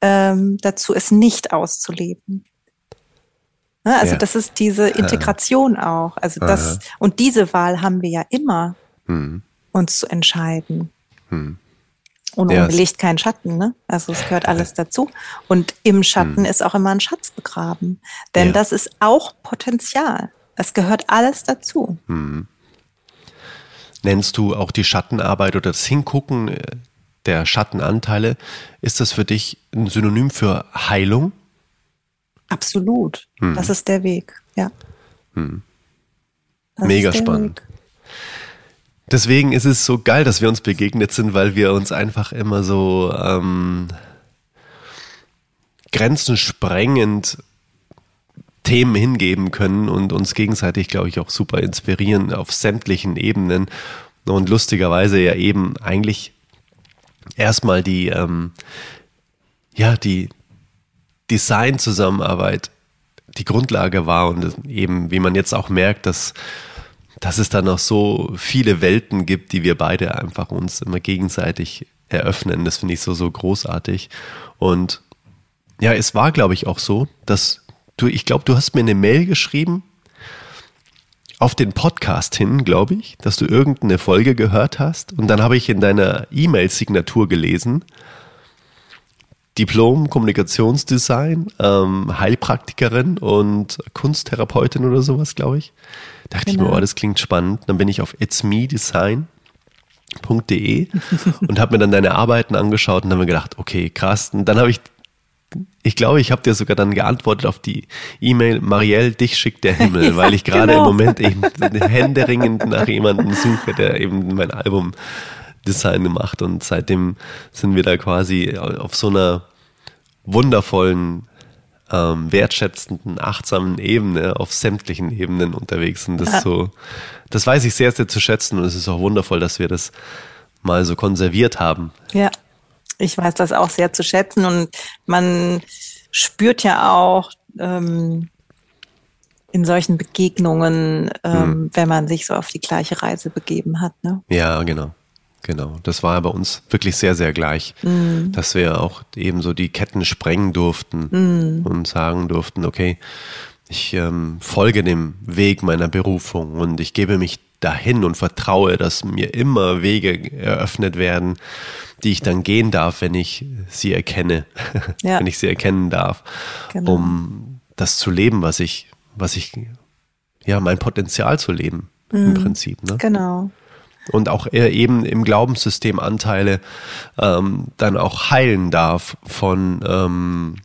Speaker 3: ähm, dazu, es nicht auszuleben. Ja, also ja. das ist diese Integration ja. auch. Also das und diese Wahl haben wir ja immer, hm. uns zu entscheiden. Hm. Und oben liegt kein Schatten, ne? Also es gehört alles dazu. Und im Schatten hm. ist auch immer ein Schatz begraben. Denn das ist auch Potenzial. Es gehört alles dazu. Hm.
Speaker 2: Nennst du auch die Schattenarbeit oder das Hingucken äh, der Schattenanteile, ist das für dich ein Synonym für Heilung?
Speaker 3: Absolut. Hm. Das ist der Weg, ja. Hm.
Speaker 2: Mega spannend. Weg. Deswegen ist es so geil, dass wir uns begegnet sind, weil wir uns einfach immer so ähm, grenzensprengend Themen hingeben können und uns gegenseitig, glaube ich, auch super inspirieren auf sämtlichen Ebenen. Und lustigerweise ja eben eigentlich erstmal die, ähm, ja, die Design-Zusammenarbeit die Grundlage war und eben, wie man jetzt auch merkt, dass, dass es da noch so viele Welten gibt, die wir beide einfach uns immer gegenseitig eröffnen. Das finde ich so, so großartig. Und ja, es war, glaube ich, auch so, dass Du, ich glaube, du hast mir eine Mail geschrieben auf den Podcast hin, glaube ich, dass du irgendeine Folge gehört hast. Und dann habe ich in deiner E-Mail-Signatur gelesen, Diplom Kommunikationsdesign, ähm, Heilpraktikerin und Kunsttherapeutin oder sowas, glaube ich. Dachte genau. ich mir, genau. oh, das klingt spannend. Dann bin ich auf itsmedesign.de und habe mir dann deine Arbeiten angeschaut und habe mir gedacht, okay, krass. Und dann habe ich ich glaube, ich habe dir sogar dann geantwortet auf die E-Mail, Marielle, dich schickt der Himmel, ja, weil ich gerade genau. im Moment eben händeringend nach jemandem suche, der eben mein Album Design gemacht und seitdem sind wir da quasi auf so einer wundervollen, ähm, wertschätzenden, achtsamen Ebene auf sämtlichen Ebenen unterwegs und das ja. so, das weiß ich sehr, sehr zu schätzen und es ist auch wundervoll, dass wir das mal so konserviert haben.
Speaker 3: Ja, ich weiß das auch sehr zu schätzen und man spürt ja auch ähm, in solchen Begegnungen, ähm, hm. wenn man sich so auf die gleiche Reise begeben hat. Ne?
Speaker 2: Ja, genau. Genau, das war bei uns wirklich sehr, sehr gleich, mm. dass wir auch eben so die Ketten sprengen durften mm. und sagen durften, okay, ich ähm, folge dem Weg meiner Berufung und ich gebe mich dahin und vertraue, dass mir immer Wege eröffnet werden, die ich dann gehen darf, wenn ich sie erkenne, ja. wenn ich sie erkennen darf, genau. um das zu leben, was ich, was ich, ja, mein Potenzial zu leben, mhm. im Prinzip. Ne?
Speaker 3: Genau.
Speaker 2: Und auch eben im Glaubenssystem Anteile ähm, dann auch heilen darf von ähm,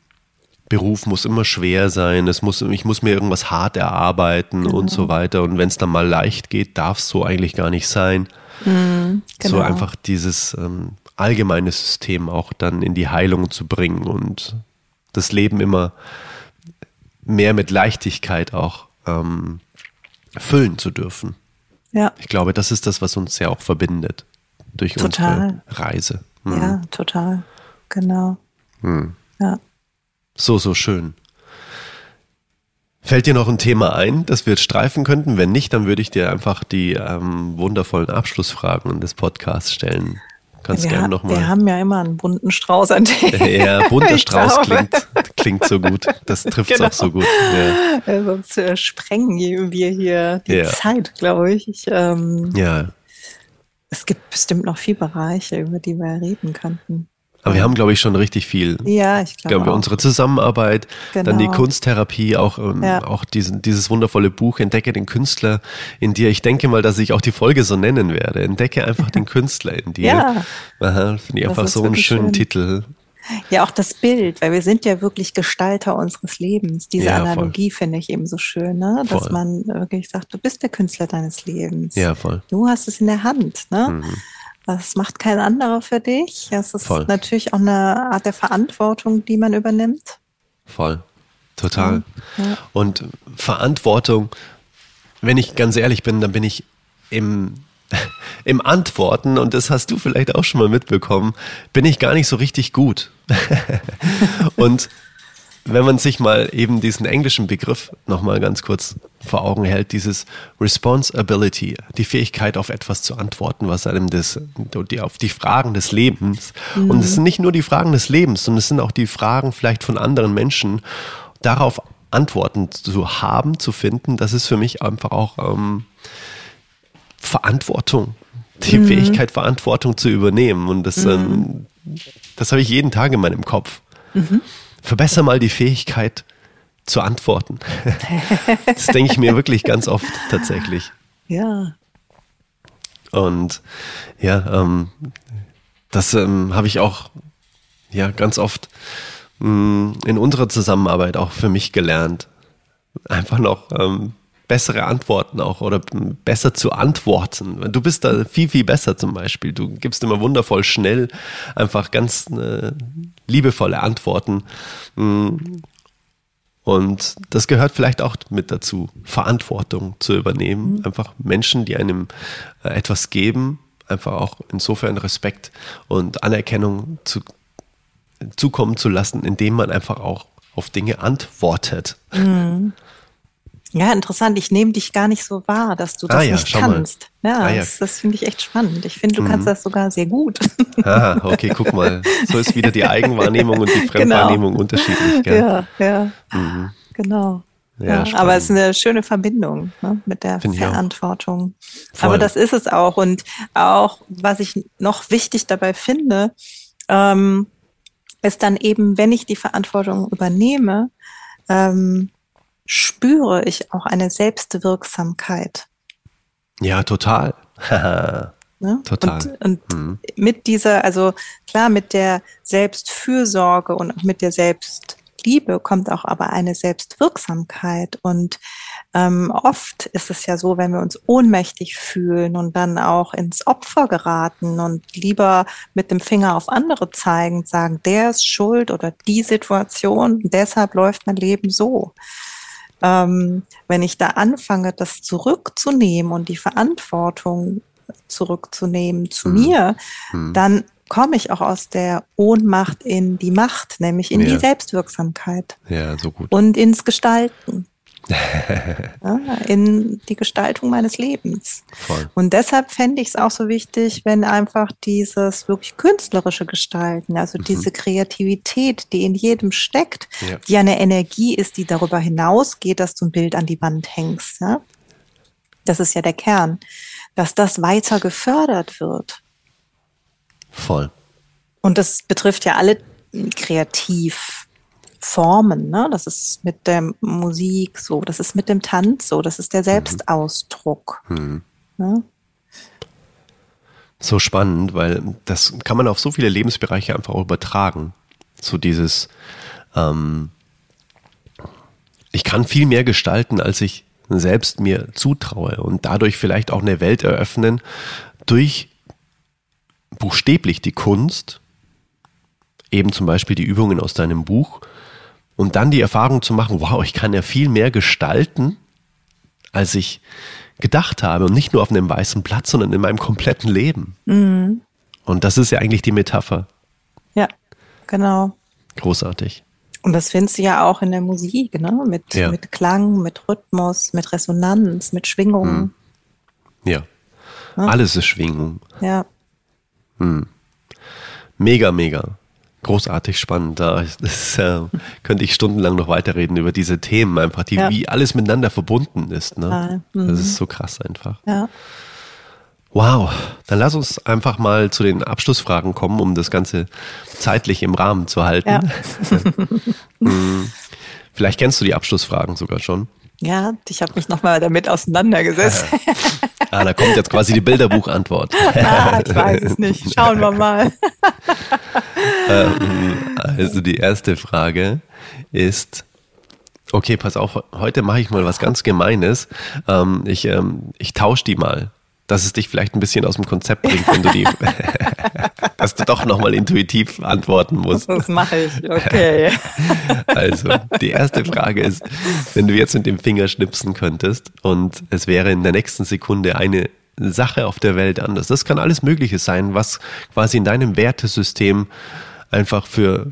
Speaker 2: Beruf muss immer schwer sein, es muss, ich muss mir irgendwas hart erarbeiten genau. und so weiter. Und wenn es dann mal leicht geht, darf es so eigentlich gar nicht sein. Mhm, genau. So einfach dieses ähm, allgemeine System auch dann in die Heilung zu bringen und das Leben immer mehr mit Leichtigkeit auch ähm, füllen zu dürfen.
Speaker 3: Ja.
Speaker 2: Ich glaube, das ist das, was uns ja auch verbindet durch total. unsere Reise.
Speaker 3: Mhm. Ja, total. Genau. Mhm. Ja.
Speaker 2: So, so schön. Fällt dir noch ein Thema ein, das wir jetzt streifen könnten? Wenn nicht, dann würde ich dir einfach die ähm, wundervollen Abschlussfragen des Podcasts stellen. Kannst gerne nochmal.
Speaker 3: Wir haben ja immer einen bunten Strauß an Themen.
Speaker 2: Ja, bunter Strauß klingt, klingt so gut. Das trifft es genau. auch so gut.
Speaker 3: Ja. Ja, sonst äh, sprengen wir hier die ja. Zeit, glaube ich. ich ähm,
Speaker 2: ja.
Speaker 3: Es gibt bestimmt noch viele Bereiche, über die wir reden könnten.
Speaker 2: Aber wir haben, glaube ich, schon richtig viel.
Speaker 3: Ja, ich glaube.
Speaker 2: Glaub, unsere Zusammenarbeit, genau. dann die Kunsttherapie, auch, ähm, ja. auch diesen, dieses wundervolle Buch Entdecke den Künstler in dir. Ich denke mal, dass ich auch die Folge so nennen werde. Entdecke einfach den Künstler in dir.
Speaker 3: Ja.
Speaker 2: Aha, Finde ich einfach so einen schönen schön. Titel.
Speaker 3: Ja, auch das Bild, weil wir sind ja wirklich Gestalter unseres Lebens. Diese ja, Analogie finde ich eben so schön, ne? dass voll. man wirklich sagt, du bist der Künstler deines Lebens.
Speaker 2: Ja, voll.
Speaker 3: Du hast es in der Hand. Ne? Mhm. Das macht kein anderer für dich. Es ist Voll. natürlich auch eine Art der Verantwortung, die man übernimmt.
Speaker 2: Voll. Total. Ja. Und Verantwortung, wenn ich ganz ehrlich bin, dann bin ich im, im Antworten, und das hast du vielleicht auch schon mal mitbekommen, bin ich gar nicht so richtig gut. und wenn man sich mal eben diesen englischen Begriff nochmal ganz kurz vor Augen hält, dieses Responsibility, die Fähigkeit auf etwas zu antworten, was einem das, die, auf die Fragen des Lebens, mhm. und es sind nicht nur die Fragen des Lebens, sondern es sind auch die Fragen vielleicht von anderen Menschen, darauf Antworten zu haben, zu finden, das ist für mich einfach auch ähm, Verantwortung, die mhm. Fähigkeit, Verantwortung zu übernehmen. Und das, mhm. ähm, das habe ich jeden Tag in meinem Kopf. Mhm verbessere mal die Fähigkeit zu antworten. das denke ich mir wirklich ganz oft tatsächlich.
Speaker 3: Ja.
Speaker 2: Und ja, ähm, das ähm, habe ich auch ja ganz oft mh, mm, in unserer Zusammenarbeit auch für mich gelernt. Einfach noch ähm, bessere Antworten auch oder besser zu antworten. Du bist da viel, viel besser zum Beispiel. Du gibst immer wundervoll schnell einfach ganz äh, liebevolle Antworten. Mm. Und das gehört vielleicht auch mit dazu, Verantwortung zu übernehmen. Mhm. Einfach Menschen, die einem äh, etwas geben, einfach auch insofern Respekt und Anerkennung zu, zukommen zu lassen, indem man einfach auch auf Dinge antwortet.
Speaker 3: Mhm. Ja, interessant. Ich nehme dich gar nicht so wahr, dass du das ah, ja, nicht kannst. Mal. Ja, ah, ja. das, das finde ich echt spannend. Ich finde, du mhm. kannst das sogar sehr gut.
Speaker 2: Ah, okay, guck mal. So ist wieder die Eigenwahrnehmung und die genau. Fremdwahrnehmung genau. unterschiedlich. Gell?
Speaker 3: Ja, ja. Mhm. Genau. Ja, ja aber es ist eine schöne Verbindung ne, mit der Find Verantwortung. Aber das ist es auch. Und auch, was ich noch wichtig dabei finde, ähm, ist dann eben, wenn ich die Verantwortung übernehme, ähm, spüre ich auch eine Selbstwirksamkeit.
Speaker 2: Ja, total.
Speaker 3: ne? Total. Und, und mhm. mit dieser, also klar, mit der Selbstfürsorge und auch mit der Selbst, Selbstliebe kommt auch aber eine Selbstwirksamkeit. Und ähm, oft ist es ja so, wenn wir uns ohnmächtig fühlen und dann auch ins Opfer geraten und lieber mit dem Finger auf andere zeigen, sagen, der ist schuld oder die Situation, deshalb läuft mein Leben so. Ähm, wenn ich da anfange, das zurückzunehmen und die Verantwortung zurückzunehmen zu mhm. mir, mhm. dann komme ich auch aus der Ohnmacht in die Macht, nämlich in ja. die Selbstwirksamkeit.
Speaker 2: Ja, so gut.
Speaker 3: Und ins Gestalten. Ja, in die Gestaltung meines Lebens. Voll. Und deshalb fände ich es auch so wichtig, wenn einfach dieses wirklich künstlerische Gestalten, also mhm. diese Kreativität, die in jedem steckt, ja. die eine Energie ist, die darüber hinausgeht, dass du ein Bild an die Wand hängst. Ja? Das ist ja der Kern, dass das weiter gefördert wird.
Speaker 2: Voll.
Speaker 3: Und das betrifft ja alle Kreativformen. Ne? Das ist mit der Musik so, das ist mit dem Tanz so, das ist der mhm. Selbstausdruck. Mhm. Ne?
Speaker 2: So spannend, weil das kann man auf so viele Lebensbereiche einfach auch übertragen. So dieses, ähm, ich kann viel mehr gestalten, als ich selbst mir zutraue und dadurch vielleicht auch eine Welt eröffnen durch buchstäblich die Kunst, eben zum Beispiel die Übungen aus deinem Buch, und dann die Erfahrung zu machen, wow, ich kann ja viel mehr gestalten, als ich gedacht habe. Und nicht nur auf einem weißen Platz, sondern in meinem kompletten Leben. Mhm. Und das ist ja eigentlich die Metapher.
Speaker 3: Ja, genau.
Speaker 2: Großartig.
Speaker 3: Und das findest du ja auch in der Musik, ne? Mit, ja. mit Klang, mit Rhythmus, mit Resonanz, mit Schwingung. Mhm.
Speaker 2: Ja. ja. Alles ist Schwingung.
Speaker 3: Ja.
Speaker 2: Hm. Mega, mega. Großartig spannend. Da das, äh, könnte ich stundenlang noch weiterreden über diese Themen, einfach die, ja. wie alles miteinander verbunden ist. Ne? Mhm. Das ist so krass einfach.
Speaker 3: Ja.
Speaker 2: Wow, dann lass uns einfach mal zu den Abschlussfragen kommen, um das Ganze zeitlich im Rahmen zu halten. Ja. Hm. Vielleicht kennst du die Abschlussfragen sogar schon.
Speaker 3: Ja, ich habe mich nochmal damit auseinandergesetzt.
Speaker 2: ah, da kommt jetzt quasi die Bilderbuchantwort.
Speaker 3: ah, ich weiß es nicht. Schauen wir mal.
Speaker 2: ähm, also die erste Frage ist, okay, pass auf, heute mache ich mal was ganz Gemeines. Ähm, ich ähm, ich tausche die mal dass es dich vielleicht ein bisschen aus dem Konzept bringt, wenn du die, dass du doch nochmal intuitiv antworten musst.
Speaker 3: Das mache ich, okay.
Speaker 2: Also, die erste Frage ist, wenn du jetzt mit dem Finger schnipsen könntest und es wäre in der nächsten Sekunde eine Sache auf der Welt anders. Das kann alles Mögliche sein, was quasi in deinem Wertesystem einfach für,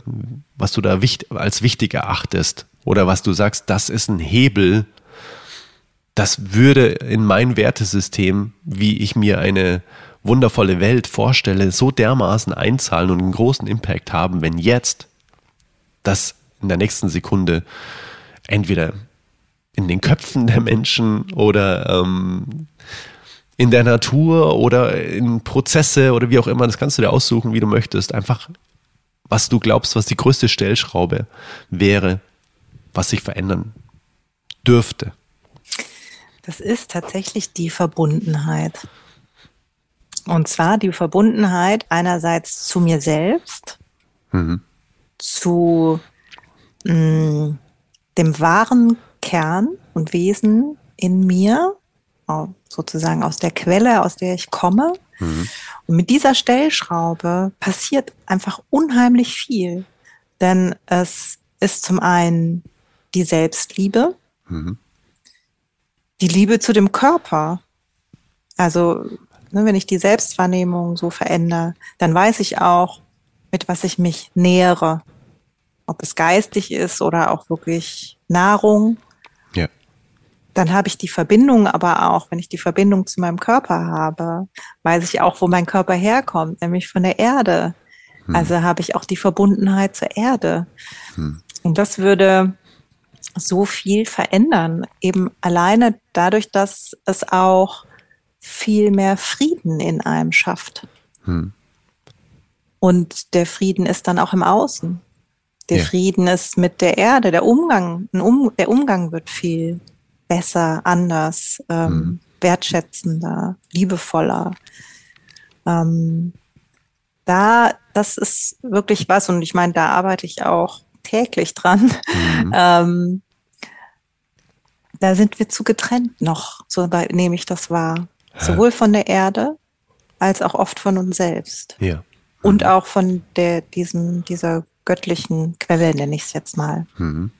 Speaker 2: was du da als wichtig erachtest oder was du sagst, das ist ein Hebel, das würde in mein Wertesystem, wie ich mir eine wundervolle Welt vorstelle, so dermaßen einzahlen und einen großen Impact haben, wenn jetzt das in der nächsten Sekunde entweder in den Köpfen der Menschen oder ähm, in der Natur oder in Prozesse oder wie auch immer, das kannst du dir aussuchen, wie du möchtest. Einfach, was du glaubst, was die größte Stellschraube wäre, was sich verändern dürfte.
Speaker 3: Das ist tatsächlich die Verbundenheit. Und zwar die Verbundenheit einerseits zu mir selbst, mhm. zu mh, mm, dem wahren Kern und Wesen in mir, sozusagen aus der Quelle, aus der ich komme. Mhm. Und mit dieser Stellschraube passiert einfach unheimlich viel. Denn es ist zum einen die Selbstliebe, mhm die Liebe zu dem Körper. Also, ne, wenn ich die Selbstwahrnehmung so verändere, dann weiß ich auch, mit was ich mich nähere. Ob es geistig ist oder auch wirklich Nahrung.
Speaker 2: Ja.
Speaker 3: Dann habe ich die Verbindung aber auch, wenn ich die Verbindung zu meinem Körper habe, weiß ich auch, wo mein Körper herkommt, nämlich von der Erde. Hm. Also habe ich auch die Verbundenheit zur Erde. Hm. Und das würde so viel verändern. Eben alleine dadurch, dass es auch viel mehr Frieden in einem schafft. Hm. Und der Frieden ist dann auch im Außen. Der ja. Frieden ist mit der Erde, der Umgang, um, der Umgang wird viel besser, anders, ähm, hm. wertschätzender, liebevoller. Ähm, da, das ist wirklich was, und ich meine, da arbeite ich auch täglich dran. Mhm. Ähm, da sind wir zu getrennt noch, so nehme ich das wahr. Sowohl von der Erde als auch oft von uns selbst.
Speaker 2: Ja. Mhm.
Speaker 3: Und auch von der, diesem, dieser göttlichen Quelle, nenne ich es jetzt mal. Mhm.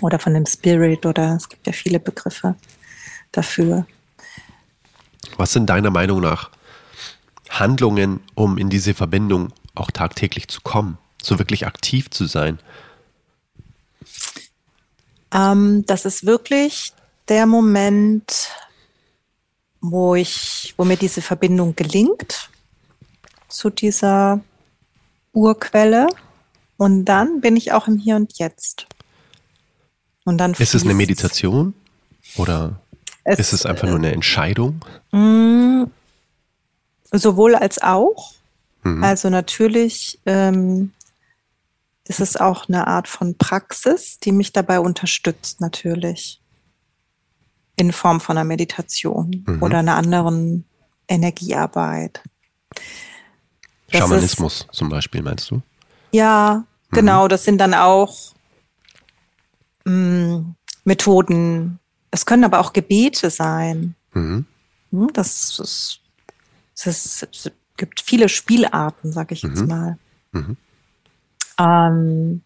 Speaker 3: Oder von dem Spirit oder es gibt ja viele Begriffe dafür.
Speaker 2: Was sind deiner Meinung nach Handlungen, um in diese Verbindung auch tagtäglich zu kommen, so wirklich aktiv zu sein?
Speaker 3: Ähm, das ist wirklich der Moment, wo ich, wo mir diese Verbindung gelingt zu dieser Urquelle. Und dann bin ich auch im Hier und Jetzt.
Speaker 2: Und dann ist es eine Meditation oder es, ist es einfach nur eine Entscheidung?
Speaker 3: Mh, sowohl als auch. Mhm. Also natürlich ähm, ist es auch eine Art von Praxis, die mich dabei unterstützt, natürlich. In Form von einer Meditation mhm. oder einer anderen Energiearbeit.
Speaker 2: Das Schamanismus ist, zum Beispiel, meinst du?
Speaker 3: Ja, mhm. genau. Das sind dann auch mh, mm, Methoden. Es können aber auch Gebete sein. Mhm. Hm, das, ist, das ist, es gibt viele Spielarten, sag ich jetzt mhm. mal. Mhm. Ähm,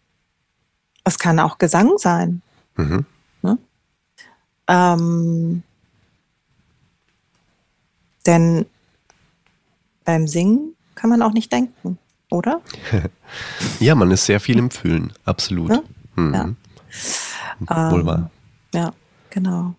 Speaker 3: es kann auch Gesang sein. Mhm. Ne? Ähm, denn beim Singen kann man auch nicht denken, oder?
Speaker 2: ja, man ist sehr viel im Fühlen, absolut.
Speaker 3: Ne? Mhm. Ja. Wohl wahr. Ähm, ja, genau.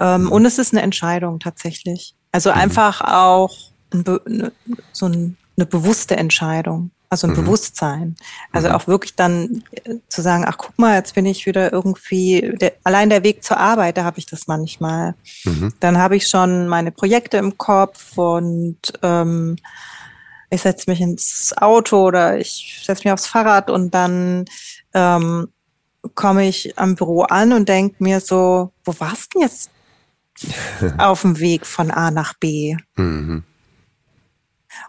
Speaker 3: Ähm, mhm. Und es ist eine Entscheidung tatsächlich. Also mhm. einfach auch ein ne, so ein, eine bewusste Entscheidung, also ein mhm. Bewusstsein. Also mhm. auch wirklich dann äh, zu sagen, ach guck mal, jetzt bin ich wieder irgendwie, der, allein der Weg zur Arbeit, da habe ich das manchmal. Mhm. Dann habe ich schon meine Projekte im Kopf und ähm, ich setze mich ins Auto oder ich setze mich aufs Fahrrad und dann ähm, komme ich am Büro an und denke mir so, wo warst du denn jetzt auf dem Weg von A nach B? Mhm.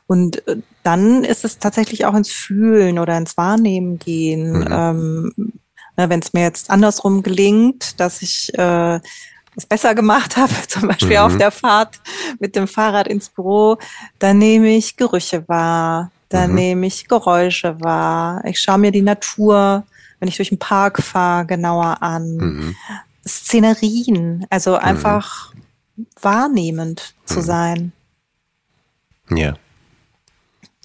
Speaker 3: Und äh, dann ist es tatsächlich auch ins Fühlen oder ins Wahrnehmen gehen. Mhm. Ähm, Wenn es mir jetzt andersrum gelingt, dass ich äh, es besser gemacht habe, zum Beispiel mhm. auf der Fahrt mit dem Fahrrad ins Büro, dann nehme ich Gerüche wahr, dann mhm. nehme ich Geräusche wahr. Ich schaue mir die Natur, wenn ich durch den Park fahre, genauer an. Mhm. Szenerien, also mhm. einfach wahrnehmend zu mhm. sein.
Speaker 2: Ja.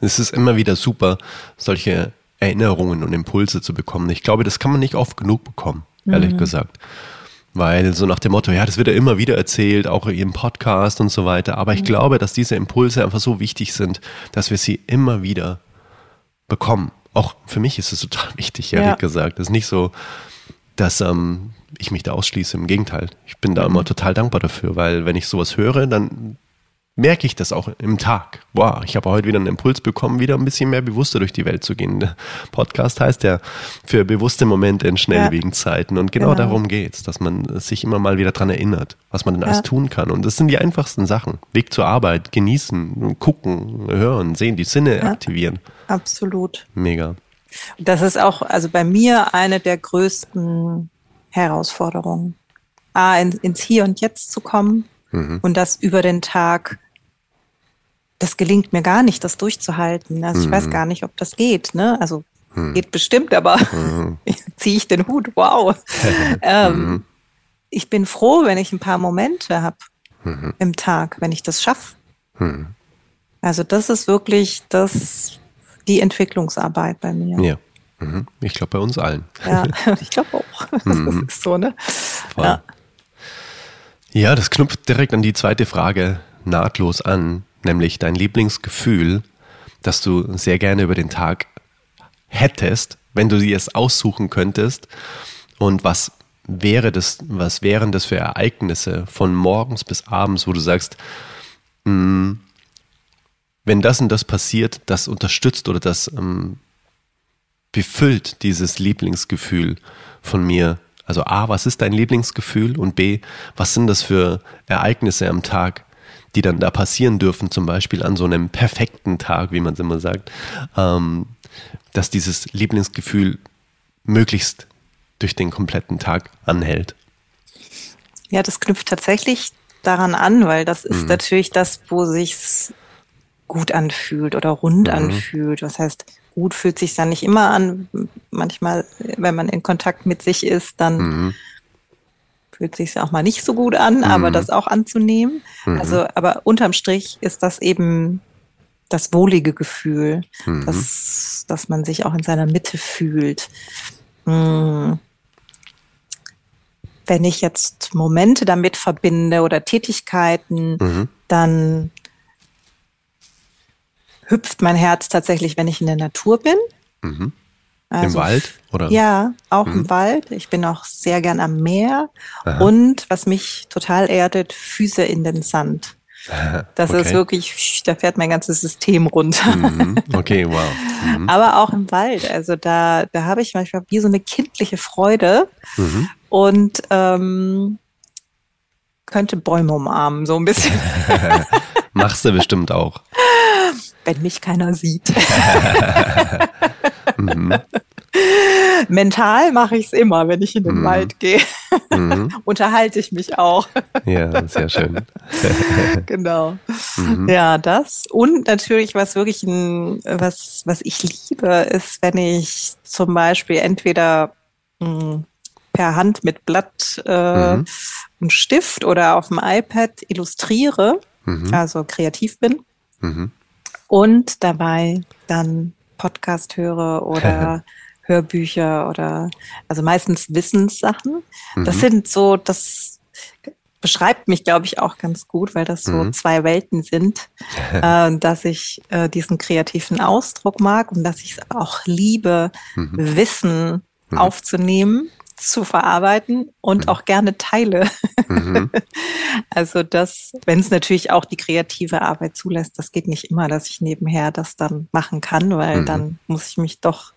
Speaker 2: Es ist immer wieder super, solche Erinnerungen und Impulse zu bekommen. Ich glaube, das kann man nicht oft genug bekommen, ehrlich mhm. gesagt. Weil so nach dem Motto, ja, das wird ja immer wieder erzählt, auch im Podcast und so weiter. Aber ich mhm. glaube, dass diese Impulse einfach so wichtig sind, dass wir sie immer wieder bekommen. Auch für mich ist es total wichtig, ehrlich ja. gesagt. Es ist nicht so, dass ähm, ich mich da ausschließe. Im Gegenteil. Ich bin da mhm. immer total dankbar dafür, weil wenn ich sowas höre, dann merke ich das auch im Tag. Boah, ich habe heute wieder einen Impuls bekommen, wieder ein bisschen mehr bewusster durch die Welt zu gehen. Der Podcast heißt ja für bewusste Momente in schnelllebigen ja. Zeiten. Und genau, genau. darum geht's, dass man sich immer mal wieder dran erinnert, was man denn alles tun kann. Und das sind die einfachsten Sachen. Weg zur Arbeit, genießen, gucken, hören, sehen, die Sinne ja. aktivieren.
Speaker 3: Absolut.
Speaker 2: Mega.
Speaker 3: Das ist auch, also bei mir eine der größten Herausforderungen. A, in, ins Hier und Jetzt zu kommen mhm. und das über den Tag das gelingt mir gar nicht, das durchzuhalten. Also ich mhm. weiß gar nicht, ob das geht. Ne? Also mhm. geht bestimmt, aber mhm. ziehe ich den Hut. Wow. ähm, mhm. ich bin froh, wenn ich ein paar Momente habe mhm. im Tag, wenn ich das schaffe. Mhm. Also das ist wirklich das, die Entwicklungsarbeit bei mir.
Speaker 2: Ja. Ich glaube bei uns allen.
Speaker 3: Ja, ich glaube auch. Das ist so, ne?
Speaker 2: Ja. ja, das knüpft direkt an die zweite Frage nahtlos an nämlich dein Lieblingsgefühl, das du sehr gerne über den Tag hättest, wenn du dir es aussuchen könntest. Und was wäre das, was wären das für Ereignisse von morgens bis abends, wo du sagst, mh, hm, wenn das und das passiert, das unterstützt oder das ähm, befüllt dieses Lieblingsgefühl von mir. Also A, was ist dein Lieblingsgefühl? Und B, was sind das für Ereignisse am Tag, die dann da passieren dürfen, zum Beispiel an so einem perfekten Tag, wie man es immer sagt, ähm, dass dieses Lieblingsgefühl möglichst durch den kompletten Tag anhält.
Speaker 3: Ja, das knüpft tatsächlich daran an, weil das ist mhm. natürlich das, wo sich's gut anfühlt oder rund mhm. anfühlt. Was heißt, gut fühlt sich dann nicht immer an. Manchmal, wenn man in Kontakt mit sich ist, dann mhm. Fühlt sich auch mal nicht so gut an, mhm. aber das auch anzunehmen. Mhm. Also, aber unterm Strich ist das eben das wohlige Gefühl, mhm. dass, dass man sich auch in seiner Mitte fühlt. Mhm. Wenn ich jetzt Momente damit verbinde oder Tätigkeiten, mhm. dann hüpft mein Herz tatsächlich, wenn ich in der Natur bin.
Speaker 2: Also, Im Wald? Oder?
Speaker 3: Ja, auch mhm. im Wald. Ich bin auch sehr gern am Meer. Aha. Und was mich total erdet, Füße in den Sand. Das okay. ist wirklich, da fährt mein ganzes System runter.
Speaker 2: Mhm. Okay, wow.
Speaker 3: Mhm. Aber auch im Wald. Also da, da habe ich manchmal wie so eine kindliche Freude mhm. und ähm, könnte Bäume umarmen, so ein bisschen.
Speaker 2: Machst du bestimmt auch
Speaker 3: wenn mich keiner sieht. Mhm. Mental mache ich es immer, wenn ich in den mhm. Wald gehe. Mhm. Unterhalte ich mich auch.
Speaker 2: ja, sehr schön.
Speaker 3: genau. Mhm. Ja, das. Und natürlich, was wirklich ein, was, was ich liebe, ist, wenn ich zum Beispiel entweder mh, hm, per Hand mit Blatt äh, mhm. und Stift oder auf dem iPad illustriere, mhm. also kreativ bin. Mhm und dabei dann Podcast höre oder Hörbücher oder also meistens Wissenssachen. Das mhm. sind so, das beschreibt mich, glaube ich, auch ganz gut, weil das so mhm. zwei Welten sind, äh, dass ich äh, diesen kreativen Ausdruck mag und dass ich es auch liebe, mhm. Wissen mhm. aufzunehmen zu verarbeiten und mhm. auch gerne teile. Mhm. also das, wenn es natürlich auch die kreative Arbeit zulässt, das geht nicht immer, dass ich nebenher das dann machen kann, weil mhm. dann muss ich mich doch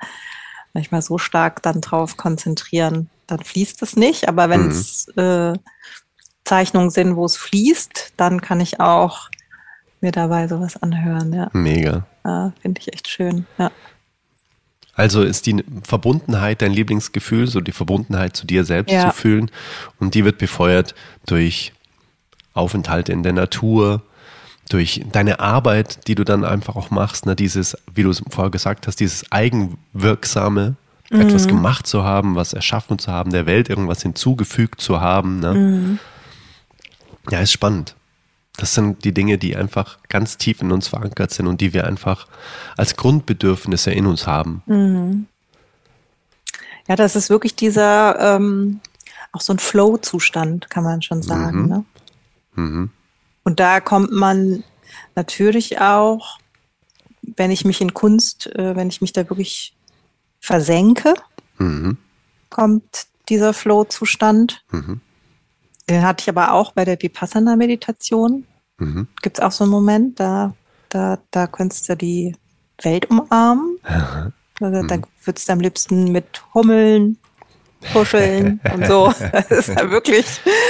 Speaker 3: manchmal so stark dann drauf konzentrieren, dann fließt es nicht. Aber wenn es mhm. äh, Zeichnungen sind, wo es fließt, dann kann ich auch mir dabei sowas anhören. Ja.
Speaker 2: Mega.
Speaker 3: Ja, Finde ich echt schön. Ja.
Speaker 2: Also ist die Verbundenheit dein Lieblingsgefühl, so die Verbundenheit zu dir selbst ja. zu fühlen. Und die wird befeuert durch Aufenthalte in der Natur, durch deine Arbeit, die du dann einfach auch machst, ne, dieses, wie du es vorher gesagt hast, dieses eigenwirksame, mhm. etwas gemacht zu haben, was erschaffen zu haben, der Welt irgendwas hinzugefügt zu haben. Ne? Mhm. Ja, ist spannend. Das sind die Dinge, die einfach ganz tief in uns verankert sind und die wir einfach als Grundbedürfnisse in uns haben. Mhm.
Speaker 3: Ja, das ist wirklich dieser, ähm, auch so ein Flow-Zustand, kann man schon sagen. Mhm. Ne? Mhm. Und da kommt man natürlich auch, wenn ich mich in Kunst, äh, wenn ich mich da wirklich versenke, mhm. kommt dieser Flow-Zustand. Mhm. Den hatte ich aber auch bei der Vipassana-Meditation. Mhm. Gibt es auch so einen Moment, da, da, da könntest du die Welt umarmen. Also, mhm. Da würdest du am liebsten mit Hummeln kuscheln und so. Das ist ja wirklich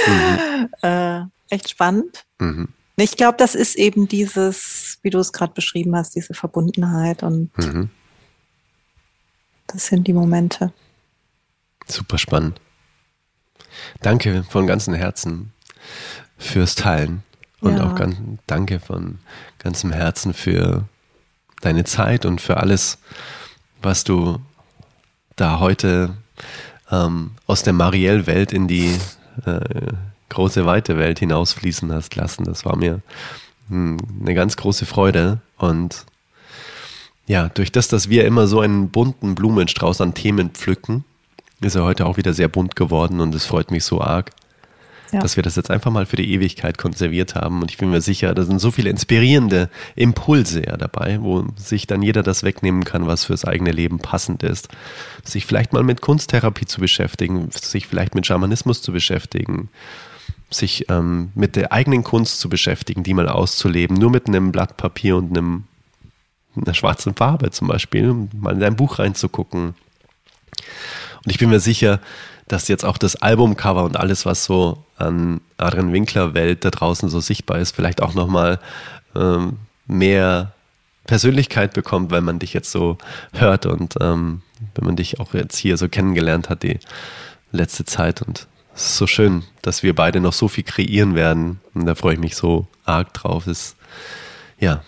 Speaker 3: mhm. äh, echt spannend. Mhm. Ich glaube, das ist eben dieses, wie du es gerade beschrieben hast, diese Verbundenheit und mhm. das sind die Momente.
Speaker 2: Super spannend. Danke von ganzem Herzen fürs Teilen und ja. auch ganz, danke von ganzem Herzen für deine Zeit und für alles, was du da heute ähm, aus der Marielle-Welt in die äh, große, weite Welt hinausfließen hast lassen. Das war mir mh, hm, eine ganz große Freude und ja, durch das, dass wir immer so einen bunten Blumenstrauß an Themen pflücken, ist er heute auch wieder sehr bunt geworden und es freut mich so arg, ja. dass wir das jetzt einfach mal für die Ewigkeit konserviert haben. Und ich bin mir sicher, da sind so viele inspirierende Impulse ja dabei, wo sich dann jeder das wegnehmen kann, was fürs eigene Leben passend ist. Sich vielleicht mal mit Kunsttherapie zu beschäftigen, sich vielleicht mit Schamanismus zu beschäftigen, sich ähm, mit der eigenen Kunst zu beschäftigen, die mal auszuleben, nur mit einem Blatt Papier und einem, einer schwarzen Farbe zum Beispiel, mal in dein Buch reinzugucken und ich bin mir sicher, dass jetzt auch das Albumcover und alles, was so an Adrian Winkler Welt da draußen so sichtbar ist, vielleicht auch nochmal ähm, mehr
Speaker 1: Persönlichkeit bekommt, wenn man dich jetzt so hört und ähm, wenn man dich auch jetzt hier so kennengelernt hat, die letzte Zeit. Und es ist so schön, dass wir beide noch so viel kreieren werden. Und da freue ich mich so arg drauf. Es ist ja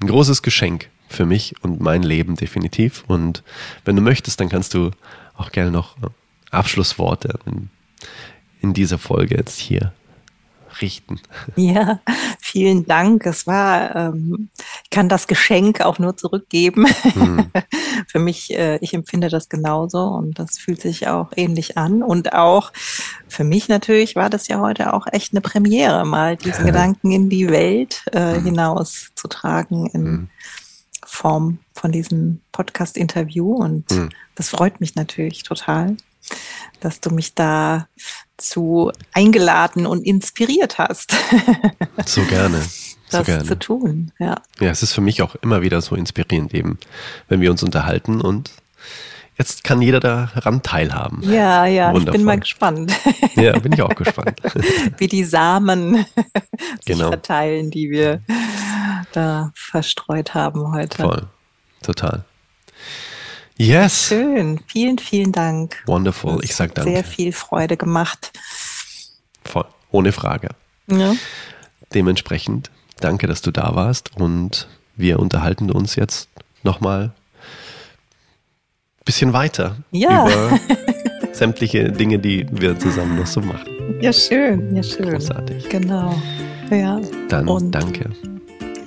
Speaker 1: ein großes Geschenk für mich und mein Leben definitiv. Und wenn du möchtest, dann kannst du auch gerne noch Abschlussworte in, in dieser Folge jetzt hier richten.
Speaker 3: Ja, vielen Dank. Es war, ähm, ich kann das Geschenk auch nur zurückgeben. Mhm. Für mich, äh, ich empfinde das genauso und das fühlt sich auch ähnlich an. Und auch für mich natürlich war das ja heute auch echt eine Premiere, mal diesen Gedanken in die Welt äh, mhm. hinauszutragen in mhm. Form von diesem Podcast-Interview. Und mhm. das freut mich natürlich total dass du mich da zu eingeladen und inspiriert hast.
Speaker 1: So gerne.
Speaker 3: So
Speaker 1: das gerne.
Speaker 3: zu tun, ja.
Speaker 1: Ja, es ist für mich auch immer wieder so inspirierend, eben, wenn wir uns unterhalten und jetzt kann jeder daran teilhaben.
Speaker 3: Ja, ja, Wundervoll. ich bin mal gespannt.
Speaker 1: Ja, bin ich auch gespannt.
Speaker 3: Wie die Samen sich genau. verteilen, die wir da verstreut haben heute.
Speaker 1: Voll, total. Yes.
Speaker 3: Schön. Vielen, vielen Dank.
Speaker 1: Wonderful. Ich sag danke.
Speaker 3: Sehr viel Freude gemacht.
Speaker 1: Voll. Ohne Frage. Ja. Dementsprechend danke, dass du da warst und wir unterhalten uns jetzt nochmal bisschen weiter
Speaker 3: ja.
Speaker 1: über sämtliche Dinge, die wir zusammen noch so machen.
Speaker 3: Ja, schön. Ja, schön.
Speaker 1: Großartig.
Speaker 3: Genau. Ja.
Speaker 1: Dann und danke.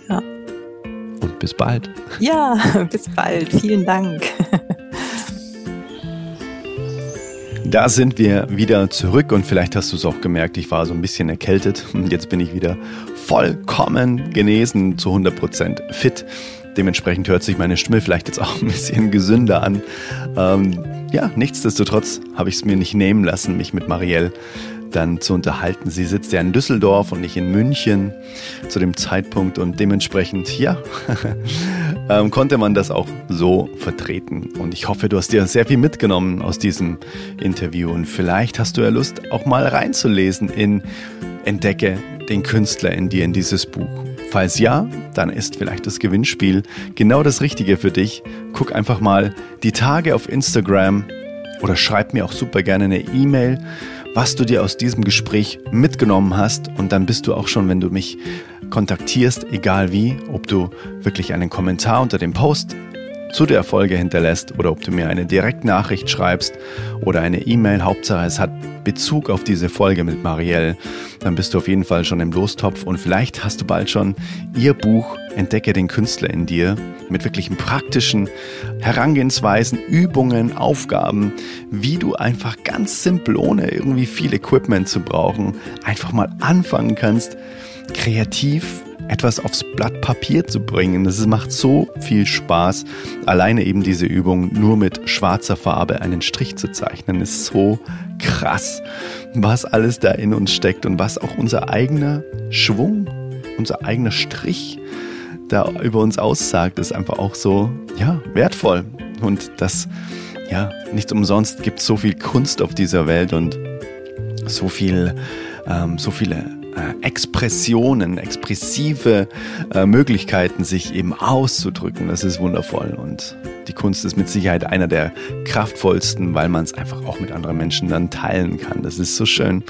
Speaker 3: Ja.
Speaker 1: Und bis bald.
Speaker 3: Ja, bis bald. Vielen Dank.
Speaker 1: Da sind wir wieder zurück und vielleicht hast du es auch gemerkt, ich war so ein bisschen erkältet und jetzt bin ich wieder vollkommen genesen, zu 100% fit. Dementsprechend hört sich meine Stimme vielleicht jetzt auch ein bisschen gesünder an. Ähm, ja, nichtsdestotrotz habe ich es mir nicht nehmen lassen, mich mit Marielle dann zu unterhalten. Sie sitzt ja in Düsseldorf und nicht in München zu dem Zeitpunkt und dementsprechend, ja, ähm, konnte man das auch so vertreten. Und ich hoffe, du hast dir sehr viel mitgenommen aus diesem Interview und vielleicht hast du ja Lust, auch mal reinzulesen in Entdecke den Künstler in dir in dieses Buch. Falls ja, dann ist vielleicht das Gewinnspiel genau das Richtige für dich. Guck einfach mal die Tage auf Instagram oder schreib mir auch super gerne eine E-Mail was du dir aus diesem Gespräch mitgenommen hast. Und dann bist du auch schon, wenn du mich kontaktierst, egal wie, ob du wirklich einen Kommentar unter dem Post zu der Folge hinterlässt oder ob du mir eine Direktnachricht schreibst oder eine E-Mail. Hauptsache, es hat Bezug auf diese Folge mit Marielle. Dann bist du auf jeden Fall schon im Lostopf und vielleicht hast du bald schon ihr Buch Entdecke den Künstler in dir mit wirklichen praktischen Herangehensweisen, Übungen, Aufgaben, wie du einfach ganz simpel, ohne irgendwie viel Equipment zu brauchen, einfach mal anfangen kannst, kreativ etwas aufs Blatt Papier zu bringen. Das macht so viel Spaß. Alleine eben diese Übung nur mit schwarzer Farbe einen Strich zu zeichnen, ist so krass, was alles da in uns steckt und was auch unser eigener Schwung, unser eigener Strich da über uns aussagt, ist einfach auch so, ja, wertvoll. Und das, ja, nicht umsonst gibt es so viel Kunst auf dieser Welt und so viel, ähm, so viele Expressionen, expressive äh, Möglichkeiten, sich eben auszudrücken. Das ist wundervoll und die Kunst ist mit Sicherheit einer der kraftvollsten, weil man es einfach auch mit anderen Menschen dann teilen kann. Das ist so schön.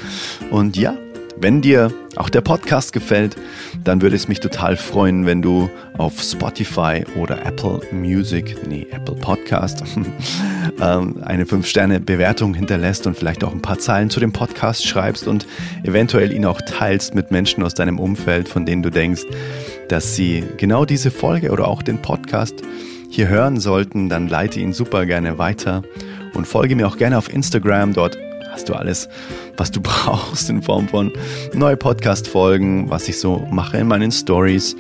Speaker 1: Und ja, wenn dir auch der Podcast gefällt, dann würde es mich total freuen, wenn du auf Spotify oder Apple Music, nee, Apple Podcast, ähm, eine 5-Sterne-Bewertung hinterlässt und vielleicht auch ein paar Zeilen zu dem Podcast schreibst und eventuell ihn auch teilst mit Menschen aus deinem Umfeld, von denen du denkst, dass sie genau diese Folge oder auch den Podcast hier hören sollten, dann leite ihn super gerne weiter und folge mir auch gerne auf Instagram. Dort hast du alles, was du brauchst in Form von neue Podcast-Folgen, was ich so mache in meinen Stories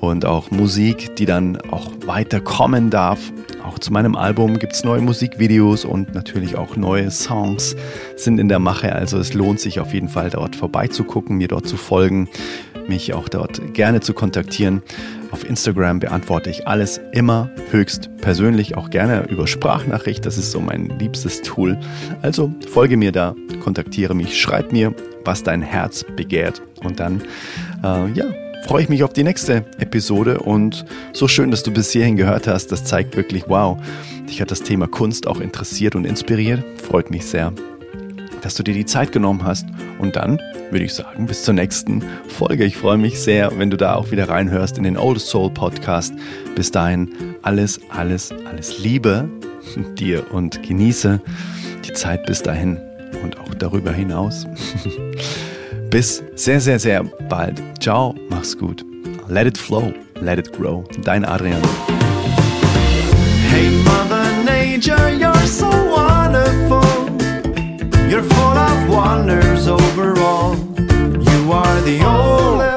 Speaker 1: und auch Musik, die dann auch weiterkommen darf. Auch zu meinem Album gibt es neue Musikvideos und natürlich auch neue Songs sind in der Mache. Also es lohnt sich auf jeden Fall dort vorbeizugucken, mir dort zu folgen, mich auch dort gerne zu kontaktieren. Auf Instagram beantworte ich alles immer höchst persönlich, auch gerne über Sprachnachricht. Das ist so mein liebstes Tool. Also folge mir da, kontaktiere mich, schreib mir, was dein Herz begehrt und dann, äh, ja, freue ich mich auf die nächste Episode und so schön, dass du bis hierhin gehört hast. Das zeigt wirklich, wow, dich hat das Thema Kunst auch interessiert und inspiriert. Freut mich sehr, dass du dir die Zeit genommen hast. Und dann würde ich sagen, bis zur nächsten Folge. Ich freue mich sehr, wenn du da auch wieder reinhörst in den Old Soul Podcast. Bis dahin alles, alles, alles Liebe dir und genieße die Zeit bis dahin und auch darüber hinaus. bis sehr, sehr, sehr bald. Ciao, mach's gut. Let it flow, let it grow. Dein Adrian. Hey Mother Nature, you're wanders over all. You are the only